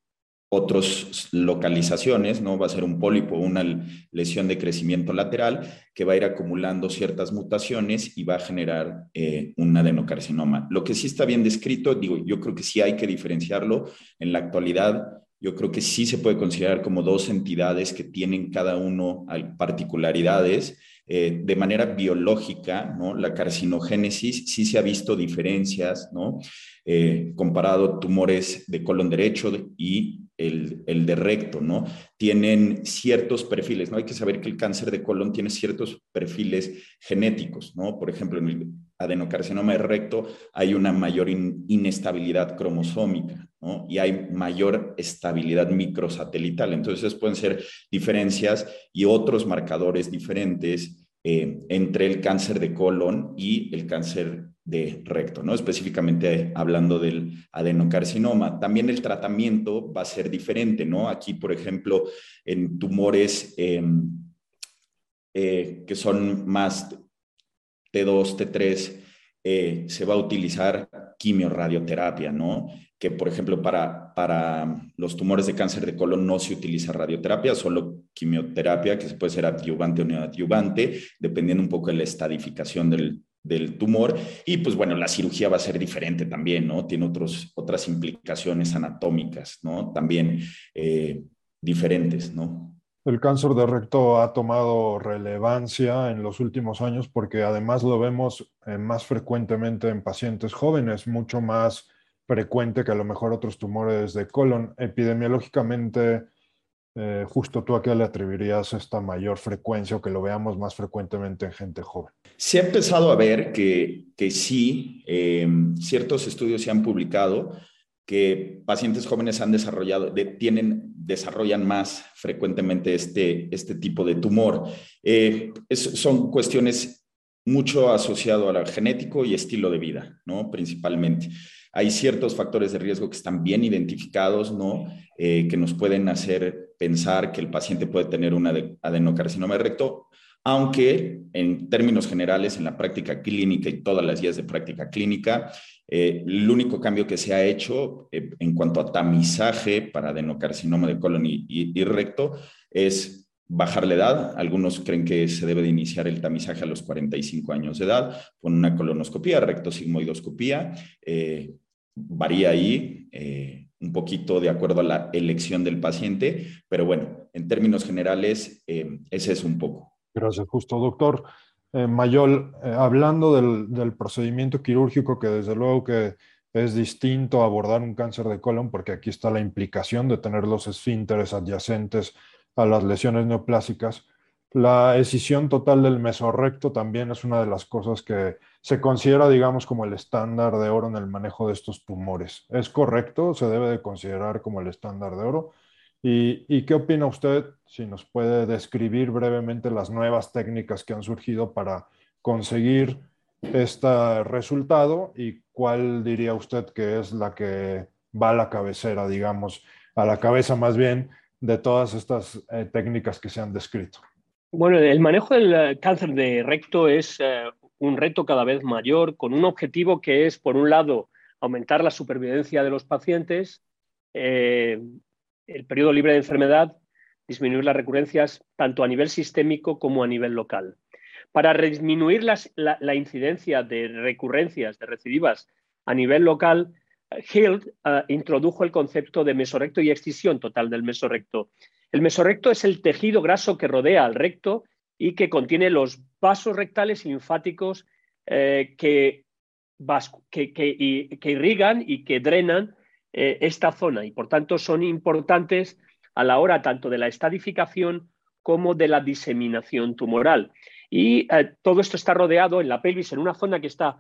otras localizaciones, ¿no? Va a ser un pólipo, una lesión de crecimiento lateral que va a ir acumulando ciertas mutaciones y va a generar eh, un adenocarcinoma. Lo que sí está bien descrito, digo, yo creo que sí hay que diferenciarlo en la actualidad. Yo creo que sí se puede considerar como dos entidades que tienen cada uno particularidades. Eh, de manera biológica, ¿no? La carcinogénesis sí se ha visto diferencias, ¿no? Eh, comparado tumores de colon derecho y el, el, de recto, ¿no? Tienen ciertos perfiles, ¿no? Hay que saber que el cáncer de colon tiene ciertos perfiles genéticos, ¿no? Por ejemplo, en el adenocarcinoma de recto hay una mayor inestabilidad cromosómica. Y hay mayor estabilidad microsatelital. Entonces, pueden ser diferencias y otros marcadores diferentes eh, entre el cáncer de colon y el cáncer de recto, ¿no? Específicamente hablando del adenocarcinoma. También el tratamiento va a ser diferente, ¿no? Aquí, por ejemplo, en tumores em, eh, que son más T2, T3, eh, se va a utilizar quimiorradioterapia, ¿no? Que, por ejemplo, para, para los tumores de cáncer de colon no se utiliza radioterapia, solo quimioterapia, que puede ser adyuvante o neoadyuvante, dependiendo un poco de la estadificación del, del tumor. Y pues bueno, la cirugía va a ser diferente también, ¿no? Tiene otros, otras implicaciones anatómicas, ¿no? También eh, diferentes, ¿no? El cáncer de recto ha tomado relevancia en los últimos años porque además lo vemos eh, más frecuentemente en pacientes jóvenes, mucho más frecuente que a lo mejor otros tumores de colon. Epidemiológicamente, eh, justo tú a qué le atribuirías esta mayor frecuencia o que lo veamos más frecuentemente en gente joven. Se ha empezado a ver que, que sí, eh, ciertos estudios se han publicado que pacientes jóvenes han desarrollado, tienen, desarrollan más frecuentemente este, este tipo de tumor. Eh, son cuestiones mucho asociado a la genético y estilo de vida, ¿no? Principalmente. Hay ciertos factores de riesgo que están bien identificados, ¿no? Eh, que nos pueden hacer pensar que el paciente puede tener un adenocarcinoma recto, aunque en términos generales, en la práctica clínica y todas las guías de práctica clínica, eh, el único cambio que se ha hecho eh, en cuanto a tamizaje para adenocarcinoma de colon y recto es bajar la edad. Algunos creen que se debe de iniciar el tamizaje a los 45 años de edad con una colonoscopía, rectosigmoidoscopía. Eh, varía ahí un poquito de acuerdo a la elección del paciente, pero bueno, en términos generales, ese es un poco. Gracias, justo, doctor. Mayol, hablando del, del procedimiento quirúrgico, que desde luego que es distinto abordar un cáncer de colon, porque aquí está la implicación de tener los esfínteres adyacentes a las lesiones neoplásicas. La escisión total del mesorrecto también es una de las cosas que se considera, digamos, como el estándar de oro en el manejo de estos tumores. ¿Es correcto? ¿Se debe de considerar como el estándar de oro? ¿Y, qué opina usted, si nos puede describir brevemente las nuevas técnicas que han surgido para conseguir este resultado y cuál diría usted que es la que va a la cabecera, digamos, a la cabeza más bien de todas estas eh, técnicas que se han descrito? Bueno, el manejo del eh, cáncer de recto es eh, un reto cada vez mayor con un objetivo que es, por un lado, aumentar la supervivencia de los pacientes, el periodo libre de enfermedad, disminuir las recurrencias tanto a nivel sistémico como a nivel local. Para disminuir la, incidencia de recurrencias, de recidivas a nivel local, Hill eh, introdujo el concepto de mesorrecto y excisión total del mesorrecto. El mesorrecto es el tejido graso que rodea al recto y que contiene los vasos rectales linfáticos eh, que, irrigan y que drenan eh, esta zona y por tanto son importantes a la hora tanto de la estadificación como de la diseminación tumoral. Y todo esto está rodeado en la pelvis, en una zona que está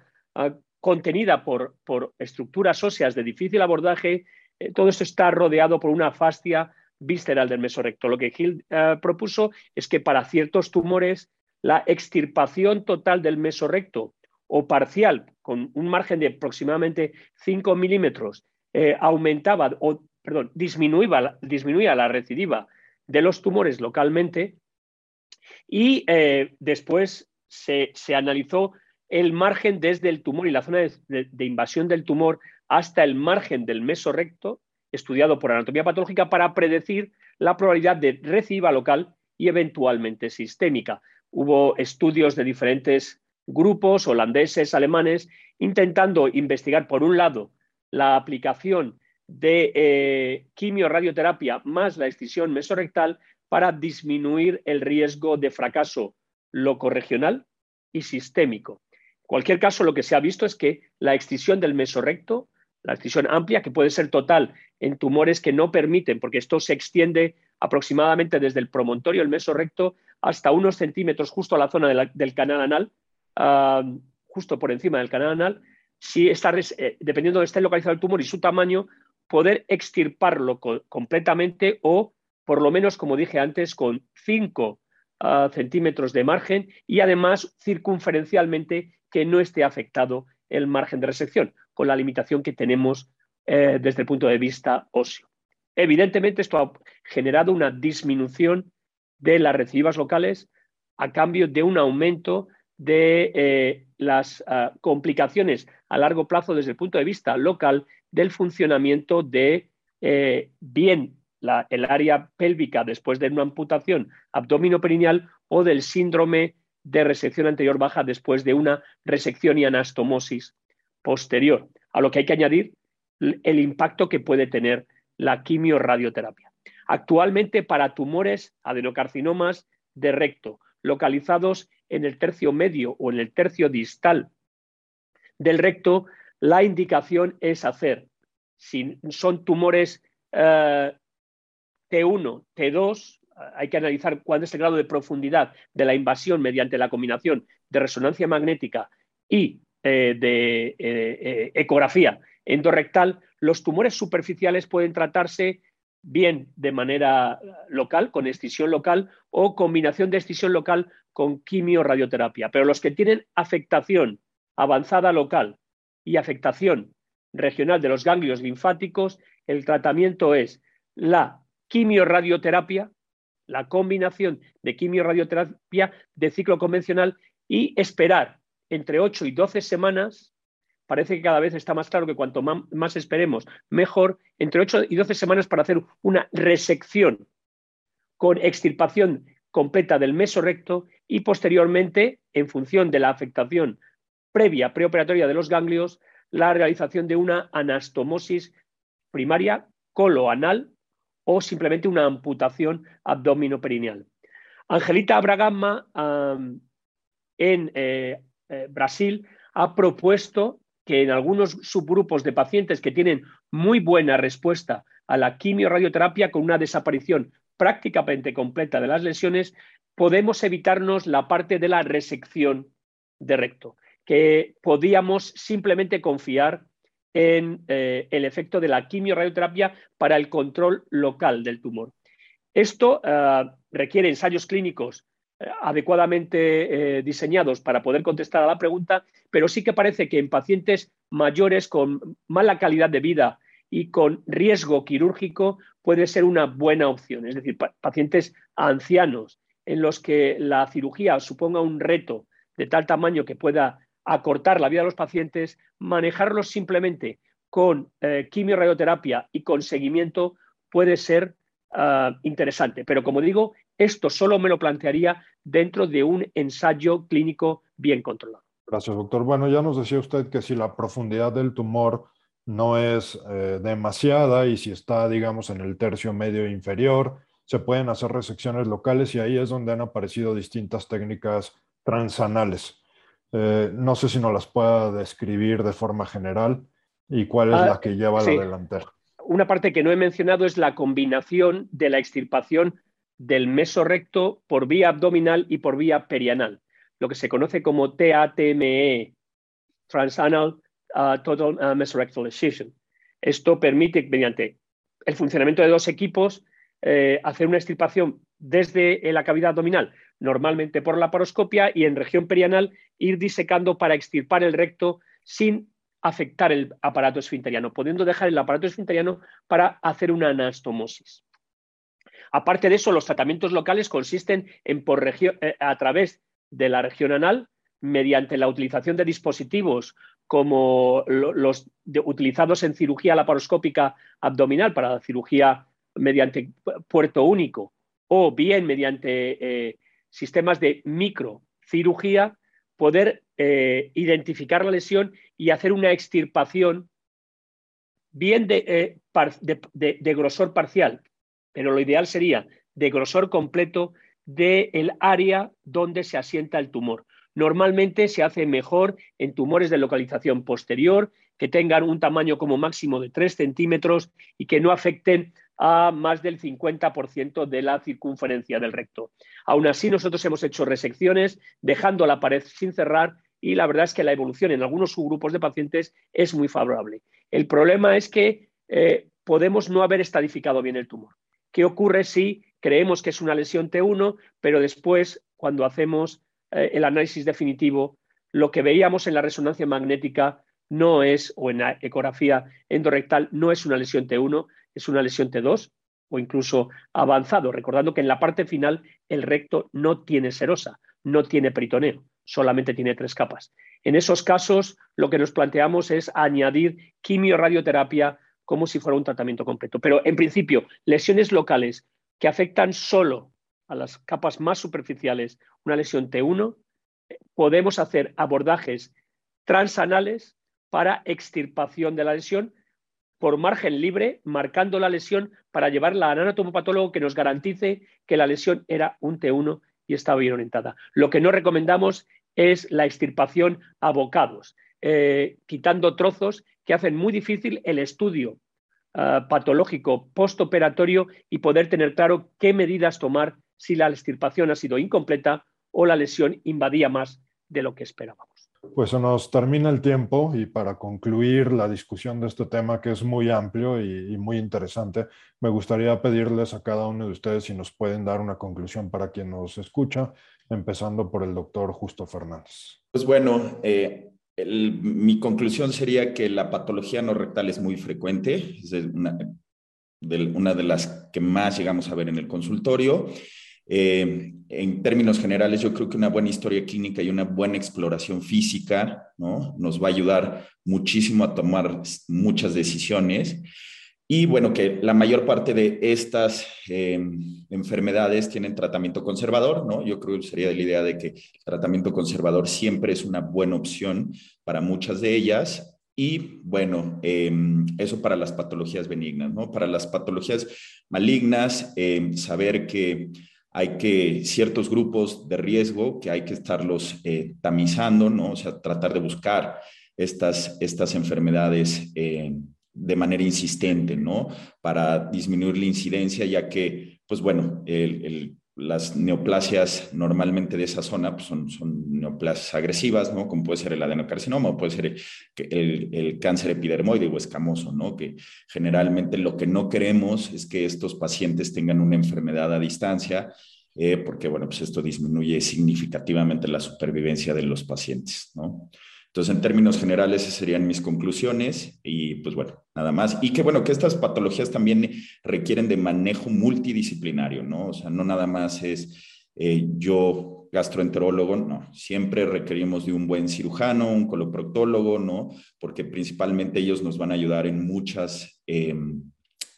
contenida por, estructuras óseas de difícil abordaje, eh, todo esto está rodeado por una fascia visceral del mesorrecto. Lo que Hill eh, propuso es que para ciertos tumores la extirpación total del mesorrecto o parcial, con un margen de aproximadamente 5 milímetros, eh, aumentaba o, perdón, disminuía, disminuía, la recidiva de los tumores localmente y después se, se analizó el margen desde el tumor y la zona de, invasión del tumor hasta el margen del mesorrecto, estudiado por anatomía patológica, para predecir la probabilidad de recidiva local y eventualmente sistémica. Hubo estudios de diferentes grupos holandeses, alemanes, intentando investigar, por un lado, la aplicación de eh, quimio-radioterapia más la excisión mesorrectal para disminuir el riesgo de fracaso locorregional y sistémico. Cualquier caso, lo que se ha visto es que la excisión del mesorrecto, la excisión amplia, que puede ser total en tumores que no permiten, porque esto se extiende aproximadamente desde el promontorio del mesorrecto hasta unos centímetros justo a la zona del canal anal, ah, justo por encima del canal anal, si está, eh, dependiendo de esté localizado el tumor y su tamaño, poder extirparlo completamente o, por lo menos, como dije antes, con 5 ah, centímetros de margen y además circunferencialmente que no esté afectado el margen de resección, con la limitación que tenemos eh, desde el punto de vista óseo. Evidentemente, esto ha generado una disminución de las recidivas locales a cambio de un aumento de eh, las ah, complicaciones a largo plazo desde el punto de vista local del funcionamiento de eh, bien el área pélvica después de una amputación abdominoperineal o del síndrome de resección anterior baja después de una resección y anastomosis posterior, a lo que hay que añadir el impacto que puede tener la quimiorradioterapia. Actualmente para tumores adenocarcinomas de recto localizados en el tercio medio o en el tercio distal del recto, la indicación es hacer. Si son tumores T1, T2, hay que analizar cuál es el grado de profundidad de la invasión mediante la combinación de resonancia magnética y eh, de eh, eh, ecografía endorrectal, los tumores superficiales pueden tratarse bien de manera local, con excisión local, o combinación de excisión local con quimio-radioterapia. Pero los que tienen afectación avanzada local y afectación regional de los ganglios linfáticos, el tratamiento es la quimio-radioterapia, la combinación de quimio-radioterapia de ciclo convencional y esperar entre 8 y 12 semanas, parece que cada vez está más claro que cuanto más esperemos, mejor, entre 8 y 12 semanas para hacer una resección con extirpación completa del mesorrecto y posteriormente, en función de la afectación previa preoperatoria de los ganglios, la realización de una anastomosis primaria coloanal o simplemente una amputación abdominoperineal. Angelita Abragamma en eh, eh, Brasil ha propuesto que en algunos subgrupos de pacientes que tienen muy buena respuesta a la quimio-radioterapia con una desaparición prácticamente completa de las lesiones, podemos evitarnos la parte de la resección de recto, que podíamos simplemente confiar en eh, el efecto de la quimio-radioterapia para el control local del tumor. Esto eh, requiere ensayos clínicos adecuadamente eh, diseñados para poder contestar a la pregunta, pero sí que parece que en pacientes mayores con mala calidad de vida y con riesgo quirúrgico puede ser una buena opción. Es decir, pacientes ancianos en los que la cirugía suponga un reto de tal tamaño que pueda acortar la vida de los pacientes, manejarlos simplemente con eh, quimio-radioterapia y con seguimiento puede ser ah, interesante. Pero como digo, esto solo me lo plantearía dentro de un ensayo clínico bien controlado. Gracias, doctor. Bueno, ya nos decía usted que si la profundidad del tumor no es eh, demasiada y si está, digamos, en el tercio medio inferior, se pueden hacer resecciones locales y ahí es donde han aparecido distintas técnicas transanales. Eh, no sé si nos las pueda describir de forma general y cuál es ah, la que lleva a la delantera. Una parte que no he mencionado es la combinación de la extirpación del mesorrecto por vía abdominal y por vía perianal, lo que se conoce como TATME, Transanal Total Mesorectal Excision. Esto permite, mediante el funcionamiento de dos equipos, eh, hacer una extirpación desde la cavidad abdominal, normalmente por la paroscopia, y en región perianal ir disecando para extirpar el recto sin afectar el aparato esfinteriano, pudiendo dejar el aparato esfinteriano para hacer una anastomosis. Aparte de eso, los tratamientos locales consisten en por eh, a través de la región anal, mediante la utilización de dispositivos como los utilizados en cirugía laparoscópica abdominal para la cirugía mediante puerto único o bien mediante eh, sistemas de microcirugía, poder eh, identificar la lesión y hacer una extirpación bien de, de grosor parcial, pero lo ideal sería de grosor completo del área donde se asienta el tumor. Normalmente se hace mejor en tumores de localización posterior, que tengan un tamaño como máximo de 3 centímetros y que no afecten a más del 50% de la circunferencia del recto. Aún así, nosotros hemos hecho resecciones dejando la pared sin cerrar y la verdad es que la evolución en algunos subgrupos de pacientes es muy favorable. El problema es que eh, podemos no haber estadificado bien el tumor. ¿Qué ocurre si creemos que es una lesión T1, pero después, cuando hacemos eh, el análisis definitivo, lo que veíamos en la resonancia magnética no es, o en la ecografía endorrectal, no es una lesión T1, es una lesión T2 o incluso avanzado, recordando que en la parte final el recto no tiene serosa, no tiene peritoneo, solamente tiene tres capas. En esos casos, lo que nos planteamos es añadir quimio-radioterapia como si fuera un tratamiento completo. Pero en principio, lesiones locales que afectan solo a las capas más superficiales, una lesión T1, podemos hacer abordajes transanales para extirpación de la lesión por margen libre, marcando la lesión para llevarla al anatomopatólogo que nos garantice que la lesión era un T1 y estaba bien orientada. Lo que no recomendamos es la extirpación a bocados, eh, quitando trozos que hacen muy difícil el estudio ah, patológico postoperatorio y poder tener claro qué medidas tomar si la extirpación ha sido incompleta o la lesión invadía más de lo que esperábamos. Pues se nos termina el tiempo y para concluir la discusión de este tema que es muy amplio y, muy interesante, me gustaría pedirles a cada uno de ustedes si nos pueden dar una conclusión para quien nos escucha, empezando por el doctor Justo Fernández. Pues bueno, eh, mi conclusión sería que la patología no rectal es muy frecuente, es una de las que más llegamos a ver en el consultorio eh, en términos generales, yo creo que una buena historia clínica y una buena exploración física ¿no? nos va a ayudar muchísimo a tomar muchas decisiones. Y bueno, que la mayor parte de estas em, enfermedades tienen tratamiento conservador, ¿no? Yo creo que sería la idea de que el tratamiento conservador siempre es una buena opción para muchas de ellas. Y bueno, em, eso para las patologías benignas, ¿no? Para las patologías malignas, em, saber que hay que ciertos grupos de riesgo que hay que estarlos eh, tamizando, ¿no? O sea, tratar de buscar estas, estas enfermedades eh, de manera insistente, ¿no? Para disminuir la incidencia, ya que, pues bueno, el, las neoplasias normalmente de esa zona pues son, neoplasias agresivas, ¿no? Como puede ser el adenocarcinoma o puede ser el, el, cáncer epidermoide o escamoso, ¿no? Que generalmente lo que no queremos es que estos pacientes tengan una enfermedad a distancia, eh, porque, bueno, pues esto disminuye significativamente la supervivencia de los pacientes, ¿no? Entonces, en términos generales, esas serían mis conclusiones y pues bueno, nada más. Y que bueno, que estas patologías también requieren de manejo multidisciplinario, ¿no? O sea, no nada más es eh, yo gastroenterólogo, no, siempre requerimos de un buen cirujano, un coloproctólogo, ¿no? Porque principalmente ellos nos van a ayudar en muchos em,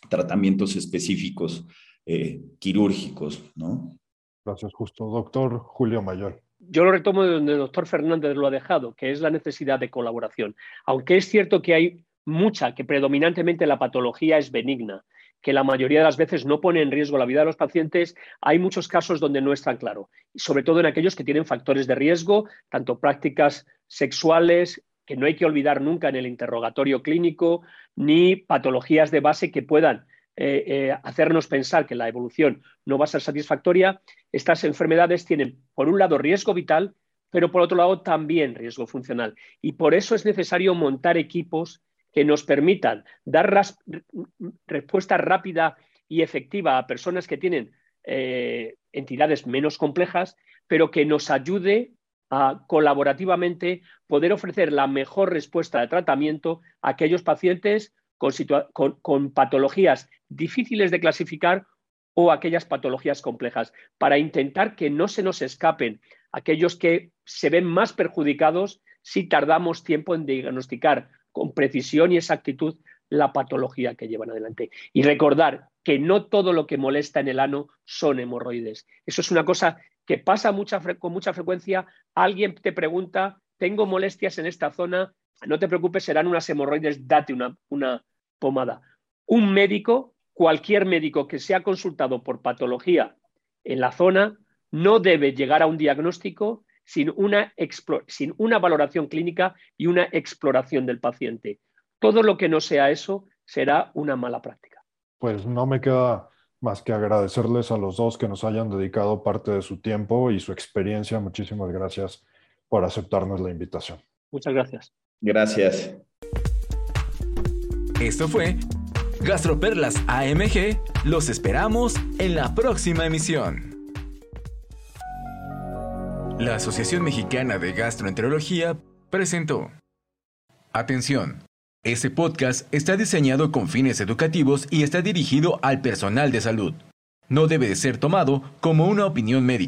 tratamientos específicos eh, quirúrgicos, ¿no? Gracias, justo. Doctor Julio Mayor yo lo retomo de donde el doctor Fernández lo ha dejado, que es la necesidad de colaboración. Aunque es cierto que hay mucha, que predominantemente la patología es benigna, que la mayoría de las veces no pone en riesgo la vida de los pacientes, hay muchos casos donde no es tan claro, sobre todo en aquellos que tienen factores de riesgo, tanto prácticas sexuales, que no hay que olvidar nunca en el interrogatorio clínico, ni patologías de base que puedan eh, eh, hacernos pensar que la evolución no va a ser satisfactoria, estas enfermedades tienen, por un lado, riesgo vital, pero por otro lado también riesgo funcional. Y por eso es necesario montar equipos que nos permitan dar respuesta rápida y efectiva a personas que tienen eh, entidades menos complejas, pero que nos ayude a colaborativamente poder ofrecer la mejor respuesta de tratamiento a aquellos pacientes con, patologías difíciles de clasificar o aquellas patologías complejas, para intentar que no se nos escapen aquellos que se ven más perjudicados si tardamos tiempo en diagnosticar con precisión y exactitud la patología que llevan adelante. Y recordar que no todo lo que molesta en el ano son hemorroides. Eso es una cosa que pasa con mucha frecuencia. Alguien te pregunta, tengo molestias en esta zona, no te preocupes, serán unas hemorroides, date una, pomada. Un médico, cualquier médico que sea consultado por patología en la zona, no debe llegar a un diagnóstico sin una, sin una valoración clínica y una exploración del paciente. Todo lo que no sea eso será una mala práctica. Pues no me queda más que agradecerles a los dos que nos hayan dedicado parte de su tiempo y su experiencia. Muchísimas gracias por aceptarnos la invitación. Muchas gracias. Gracias. Esto fue Gastroperlas AMG. Los esperamos en la próxima emisión. La Asociación Mexicana de Gastroenterología presentó. Atención. Este podcast está diseñado con fines educativos y está dirigido al personal de salud. No debe de ser tomado como una opinión médica.